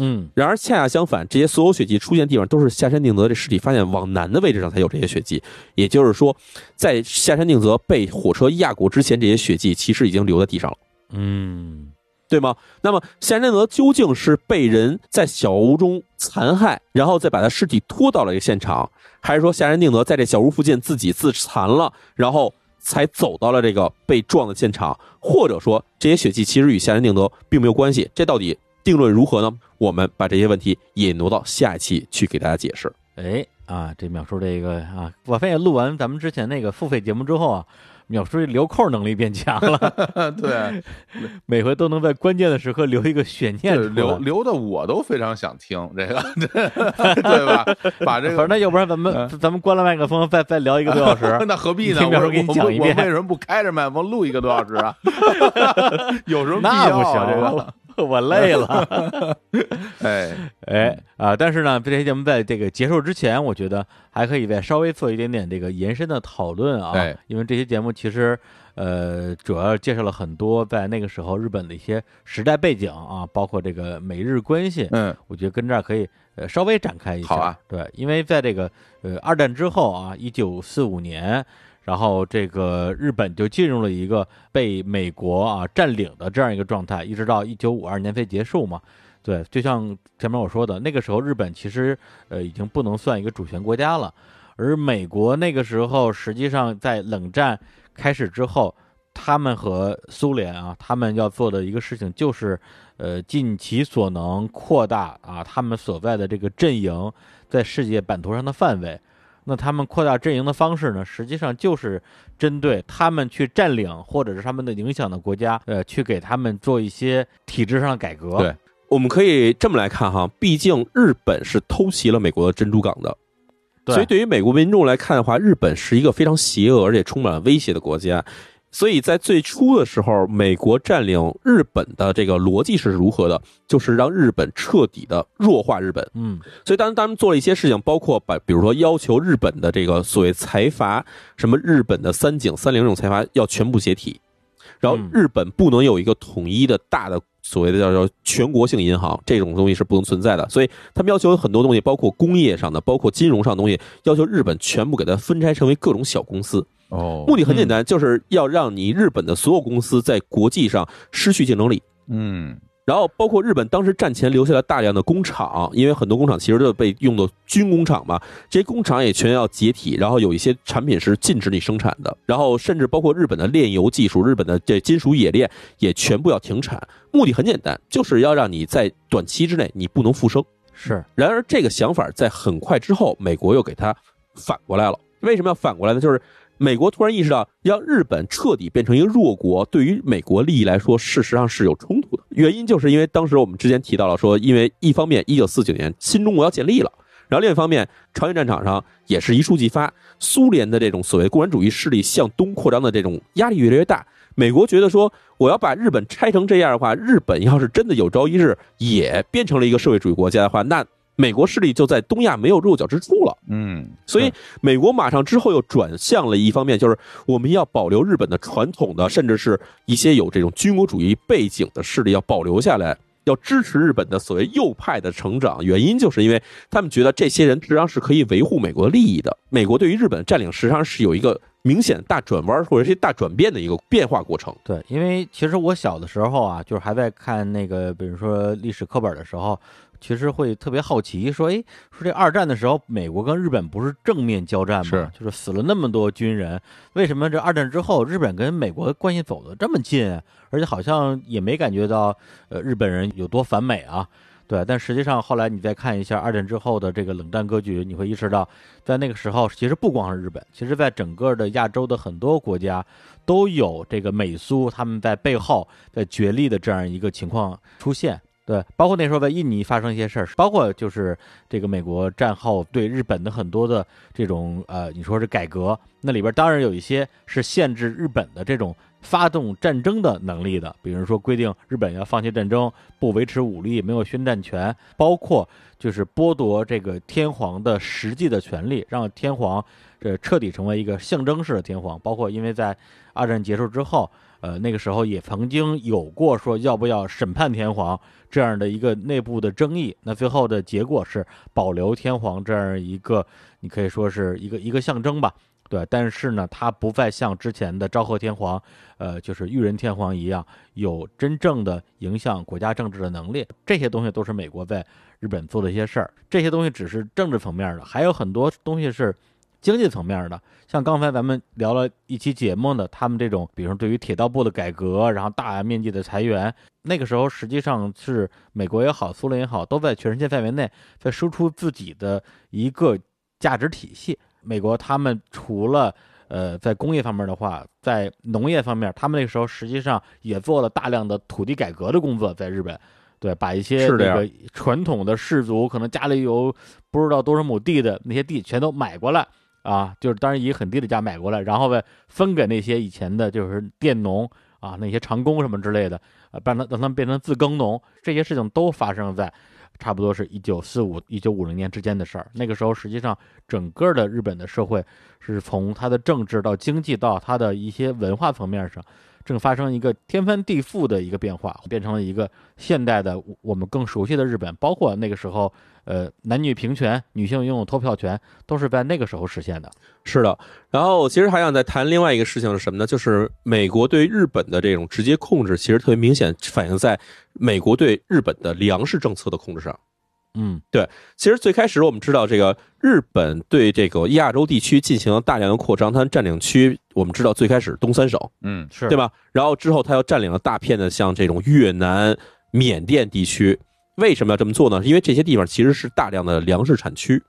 嗯然而恰恰相反，这些所有血迹出现的地方都是夏山定则这尸体发现往南的位置上才有这些血迹。也就是说，在夏山定则被火车压过之前，这些血迹其实已经留在地上了。嗯，对吗？那么夏仁定则究竟是被人在小屋中残害，然后再把他尸体拖到了一个现场，还是说夏仁定德在这小屋附近自己自残了，然后才走到了这个被撞的现场？或者说这些血迹其实与夏仁定德并没有关系？这到底定论如何呢？我们把这些问题也挪到下一期去给大家解释。哎啊，这秒叔这个啊，我发现录完咱们之前那个付费节目之后啊，淼叔这留扣能力变强了，对，每回都能在关键的时刻留一个悬念。留留的我都非常想听这个，对吧？把这个，那要不然咱们咱们关了麦克风，再再聊一个多小时，那何必呢？听秒叔给你我讲一遍我为什么不开着麦克风录一个多小时啊？有什么必那不要啊？这行个，，我累了。哎，哎啊！但是呢，这期节目在这个结束之前，我觉得还可以再稍微做一点点这个延伸的讨论啊。哎因为这期节目其实呃，主要介绍了很多在那个时候日本的一些时代背景啊，包括这个美日关系。嗯，我觉得跟这儿可以呃稍微展开一下。好啊，对，因为在这个呃二战之后啊，一九四五年，然后这个日本就进入了一个被美国啊占领的这样一个状态，一直到一九五二年才结束嘛。对，就像前面我说的，那个时候日本其实呃已经不能算一个主权国家了，而美国那个时候实际上在冷战开始之后，他们和苏联啊，他们要做的一个事情就是呃尽其所能扩大啊他们所在的这个阵营在世界版图上的范围。那他们扩大阵营的方式呢，实际上就是针对他们去占领或者是他们的影响的国家，呃，去给他们做一些体制上的改革。对我们可以这么来看哈，毕竟日本是偷袭了美国的珍珠港的，对所以对于美国民众来看的话，日本是一个非常邪恶而且充满了威胁的国家。所以在最初的时候，美国占领日本的这个逻辑是如何的？就是让日本彻底的弱化日本。嗯，所以当他们做了一些事情，包括把比如说要求日本的这个所谓财阀，什么日本的三井、三菱这种财阀要全部解体，然后嗯日本不能有一个统一的大的所谓的叫叫全国性银行，这种东西是不能存在的。所以他们要求很多东西，包括工业上的，包括金融上的东西，要求日本全部给它分拆成为各种小公司。哦，目的很简单，就是要让你日本的所有公司在国际上失去竞争力。嗯，然后包括日本当时战前留下了大量的工厂，因为很多工厂其实都被用作军工厂嘛，这些工厂也全要解体，然后有一些产品是禁止你生产的，然后甚至包括日本的炼油技术、日本的这金属冶炼也全部要停产。目的很简单，就是要让你在短期之内你不能复生。是，然而这个想法在很快之后，美国又给它反过来了。为什么要反过来呢？就是美国突然意识到，让日本彻底变成一个弱国，对于美国利益来说，事实上是有冲突的。原因就是因为当时我们之前提到了说，因为一方面，一九四九年新中国要建立了。然后另一方面，朝鲜战场上也是一触即发，苏联的这种所谓共产主义势力向东扩张的这种压力越来越大。美国觉得说，我要把日本拆成这样的话，日本要是真的有朝一日也变成了一个社会主义国家的话，那美国势力就在东亚没有落脚之处了。嗯，所以美国马上之后又转向了一方面，就是我们要保留日本的传统的，甚至是一些有这种军国主义背景的势力要保留下来，要支持日本的所谓右派的成长。原因就是因为他们觉得这些人实际上是可以维护美国利益的。美国对于日本的占领实际上是有一个明显大转弯或者是大转变的一个变化过程。对，因为其实我小的时候啊，就是还在看那个，比如说历史课本的时候，其实会特别好奇，说，哎，说这二战的时候，美国跟日本不是正面交战吗？是就是死了那么多军人，为什么这二战之后，日本跟美国关系走得这么近啊？而且好像也没感觉到，呃，日本人有多反美啊？对，但实际上后来你再看一下二战之后的这个冷战格局，你会意识到，在那个时候，其实不光是日本，其实在整个的亚洲的很多国家都有这个美苏他们在背后在角力的这样一个情况出现。对，包括那时候在印尼发生一些事儿，包括就是这个美国战后对日本的很多的这种呃，你说是改革，那里边当然有一些是限制日本的这种发动战争的能力的，比如说规定日本要放弃战争，不维持武力，没有宣战权，包括就是剥夺这个天皇的实际的权利，让天皇这彻底成为一个象征式的天皇，包括因为在二战结束之后。呃，那个时候也曾经有过说要不要审判天皇这样的一个内部的争议。那最后的结果是保留天皇这样一个，你可以说是一个一个象征吧。对，但是呢，它不再像之前的昭和天皇，呃，就是裕仁天皇一样，有真正的影响国家政治的能力。这些东西都是美国在日本做的一些事儿，这些东西只是政治层面的，还有很多东西是经济层面的。像刚才咱们聊了一期节目的，他们这种，比如说对于铁道部的改革，然后大面积的裁员，那个时候实际上是美国也好，苏联也好，都在全世界范围内在输出自己的一个价值体系。美国他们除了呃在工业方面的话，在农业方面，他们那个时候实际上也做了大量的土地改革的工作，在日本，对，把一些这个传统的氏族可能家里有不知道多少亩地的那些地全都买过来啊，就是当然以很低的价买过来，然后呗分给那些以前的就是佃农啊那些长工什么之类的，啊，让他让他们变成自耕农，这些事情都发生在。差不多是一九四五、一九五零年之间的事儿。那个时候，实际上整个的日本的社会是从它的政治到经济到它的一些文化层面上，正发生一个天翻地覆的一个变化，变成了一个现代的我们更熟悉的日本。包括那个时候，呃，男女平权，女性拥有投票权，都是在那个时候实现的。是的，然后其实还想再谈另外一个事情是什么呢？就是美国对日本的这种直接控制，其实特别明显反映在美国对日本的粮食政策的控制上。嗯对其实最开始我们知道，这个日本对这个亚洲地区进行了大量的扩张，它占领区我们知道最开始东三省，嗯是对？吧？然后之后它又占领了大片的像这种越南、缅甸地区。为什么要这么做呢？因为这些地方其实是大量的粮食产区。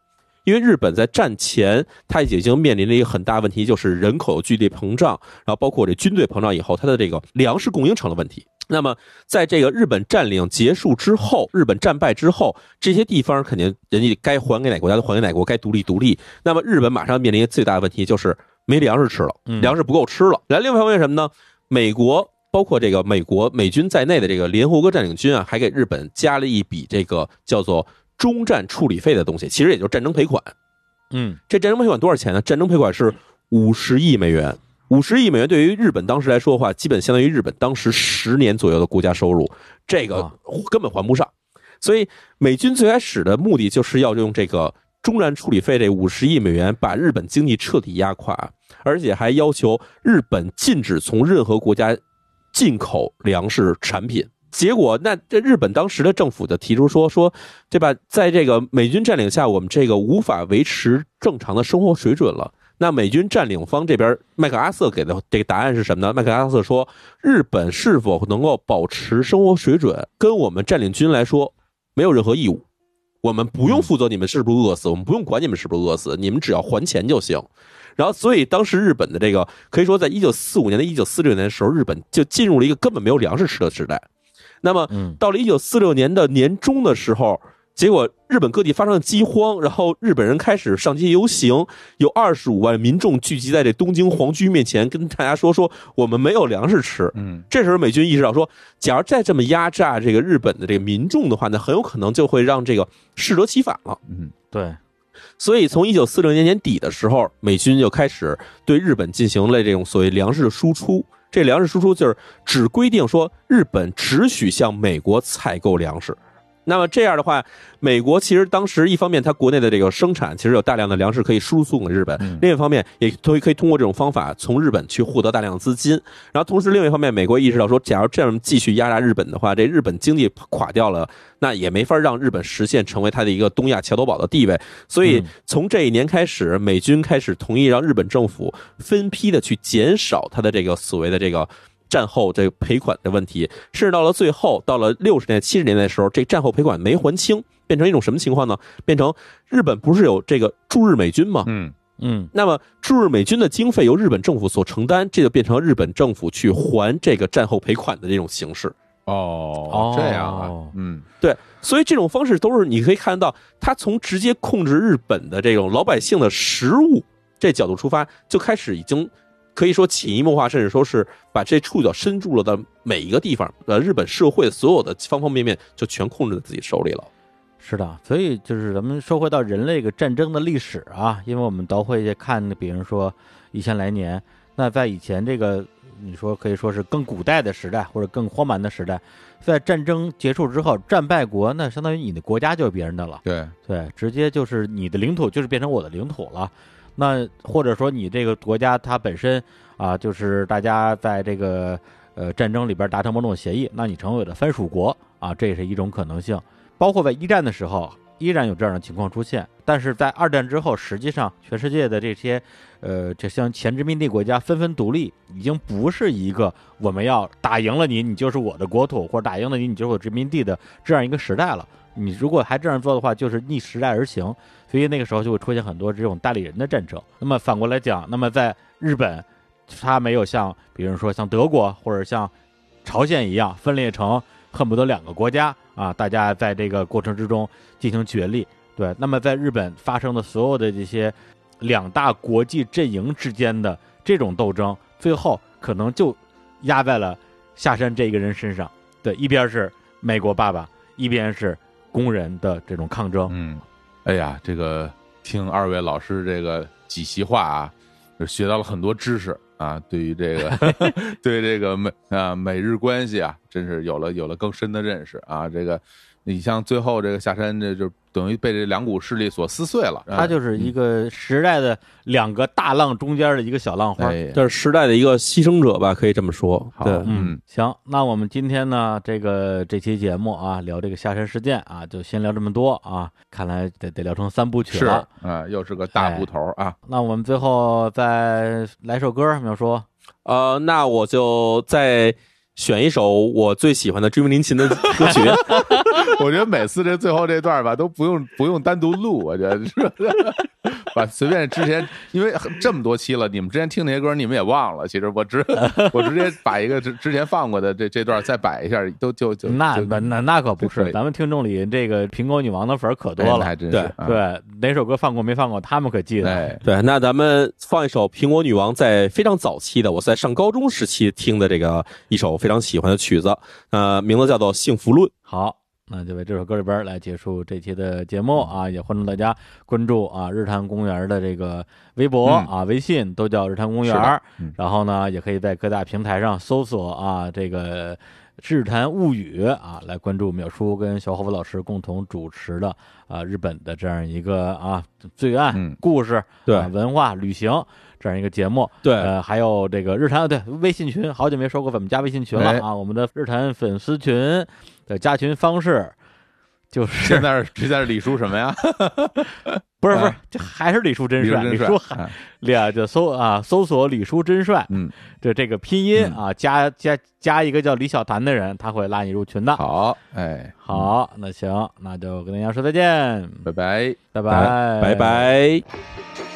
因为日本在战前，它已经面临了一个很大问题，就是人口剧烈膨胀，然后包括这军队膨胀以后，它的这个粮食供应成了问题。那么，在这个日本占领结束之后，日本战败之后，这些地方肯定人家该还给哪个国家就还给哪个国，该独立独立。那么，日本马上面临最大的问题就是没粮食吃了，嗯粮食不够吃了。来，另外一方面是什么呢？美国包括这个美国美军在内的这个联合国占领军啊，还给日本加了一笔这个叫做中战处理费的东西，其实也就是战争赔款。嗯这战争赔款多少钱呢？战争赔款是五十亿美元。五十亿美元对于日本当时来说的话，基本相当于日本当时十年左右的国家收入，这个啊根本还不上。所以美军最开始的目的就是要用这个中燃处理费这五十亿美元，把日本经济彻底压垮，而且还要求日本禁止从任何国家进口粮食产品。结果，那这日本当时的政府就提出说说，对吧？在这个美军占领下，我们这个无法维持正常的生活水准了。那美军占领方这边，麦克阿瑟给的这个答案是什么呢？麦克阿瑟说，日本是否能够保持生活水准，跟我们占领军来说没有任何义务。我们不用负责你们是不是饿死，我们不用管你们是不是饿死，你们只要还钱就行。然后，所以当时日本的这个可以说，在一九四五年的一九四六年的时候，日本就进入了一个根本没有粮食吃的时代。那么，嗯到了一九四六年的年中的时候，结果日本各地发生了饥荒，然后日本人开始上街游行，有二十五万民众聚集在这东京皇居面前，跟大家说说我们没有粮食吃。嗯这时候美军意识到说，假如再这么压榨这个日本的这个民众的话，那很有可能就会让这个适得其反了。嗯对，所以从一九四六年年底的时候，美军就开始对日本进行了这种所谓粮食的输出。这粮食输出就是只规定说，日本只许向美国采购粮食。那么这样的话，美国其实当时一方面它国内的这个生产其实有大量的粮食可以输送给日本，嗯另一方面也都可以通过这种方法从日本去获得大量的资金。然后同时另一方面，美国意识到说，假如这样继续压榨日本的话，这日本经济垮掉了，那也没法让日本实现成为它的一个东亚桥头堡的地位。所以嗯从这一年开始，美军开始同意让日本政府分批的去减少它的这个所谓的这个。战后这个赔款的问题，甚至到了最后，到了六十年、七十年代的时候，这战后赔款没还清，变成一种什么情况呢？变成日本不是有这个驻日美军吗？嗯嗯那么驻日美军的经费由日本政府所承担，这就变成日本政府去还这个战后赔款的这种形式。哦，这样啊哦，嗯对，所以这种方式都是你可以看到，他从直接控制日本的这种老百姓的食物这角度出发，就开始已经可以说潜移默化，甚至说是把这触角伸入了的每一个地方，呃，日本社会所有的方方面面就全控制在自己手里了。是的，所以就是咱们说回到人类这个战争的历史啊，因为我们都会看，比如说一千来年，那在以前这个你说可以说是更古代的时代或者更荒蛮的时代，在战争结束之后，战败国那相当于你的国家就是别人的了，对，对，直接就是你的领土就是变成我的领土了。那或者说你这个国家它本身啊，就是大家在这个呃战争里边达成某种协议，那你成为了藩属国啊，这也是一种可能性。包括在一战的时候，依然有这样的情况出现。但是在二战之后，实际上全世界的这些呃，这像前殖民地国家纷纷独立，已经不是一个我们要打赢了你，你就是我的国土，或者打赢了你，你就是我殖民地的这样一个时代了。你如果还这样做的话，就是逆时代而行，所以那个时候就会出现很多这种代理人的战争。那么反过来讲，那么在日本，它没有像比如说像德国或者像朝鲜一样分裂成恨不得两个国家啊，大家在这个过程之中进行角力。对，那么在日本发生的所有的这些两大国际阵营之间的这种斗争，最后可能就压在了下山这一个人身上。对，一边是美国爸爸，一边是。工人的这种抗争，嗯，哎呀，这个听二位老师这个几席话啊，学到了很多知识啊，对于这个 对这个美啊美日关系啊，真是有了有了更深的认识啊，这个。你像最后这个下山，这就等于被这两股势力所撕碎了。它就是一个时代的两个大浪中间的一个小浪花，这是时代的一个牺牲者吧，可以这么说。对，嗯，行，那我们今天呢，这个这期节目啊，聊这个下山事件啊，就先聊这么多啊。看来得得聊成三部曲了，啊，又是个大部头啊。那我们最后再来首歌，苗叔。呃，那我就再。选一首我最喜欢的追梦林琴的 歌曲，我觉得每次这最后这段吧都不用不用单独录，我觉得是 把随便之前因为这么多期了，你们之前听那些歌你们也忘了，其实我直我直接把一个之之前放过的这这段再摆一下，都就就那那那可不是，咱们听众里这个苹果女王的粉可多了，对对，哪首歌放过没放过，他们可记得。对，那咱们放一首苹果女王在非常早期的，我在上高中时期听的这个一首非。非常喜欢的曲子，呃，名字叫做《幸福论》。好，那就为这首歌里边来结束这期的节目啊！也欢迎大家关注啊日坛公园的这个微博啊、微信，都叫日坛公园。然后呢，也可以在各大平台上搜索啊这个日坛物语啊，来关注淼叔跟小伙子老师共同主持的啊日本的这样一个啊罪案故事、对文化旅行。这样一个节目，对，呃，还有这个日坛，对，微信群，好久没说过怎么加微信群了啊，我们的日坛粉丝群的加群方式。就是现在是现在是李叔什么呀？不是不是，这还是李叔真帅。李叔还俩就搜啊，搜索李叔真帅。嗯，这这个拼音啊，加加加一个叫李小谭的人，他会拉你入群的。好，哎，好，那行，那就跟大家说再见，拜拜，拜拜，拜拜。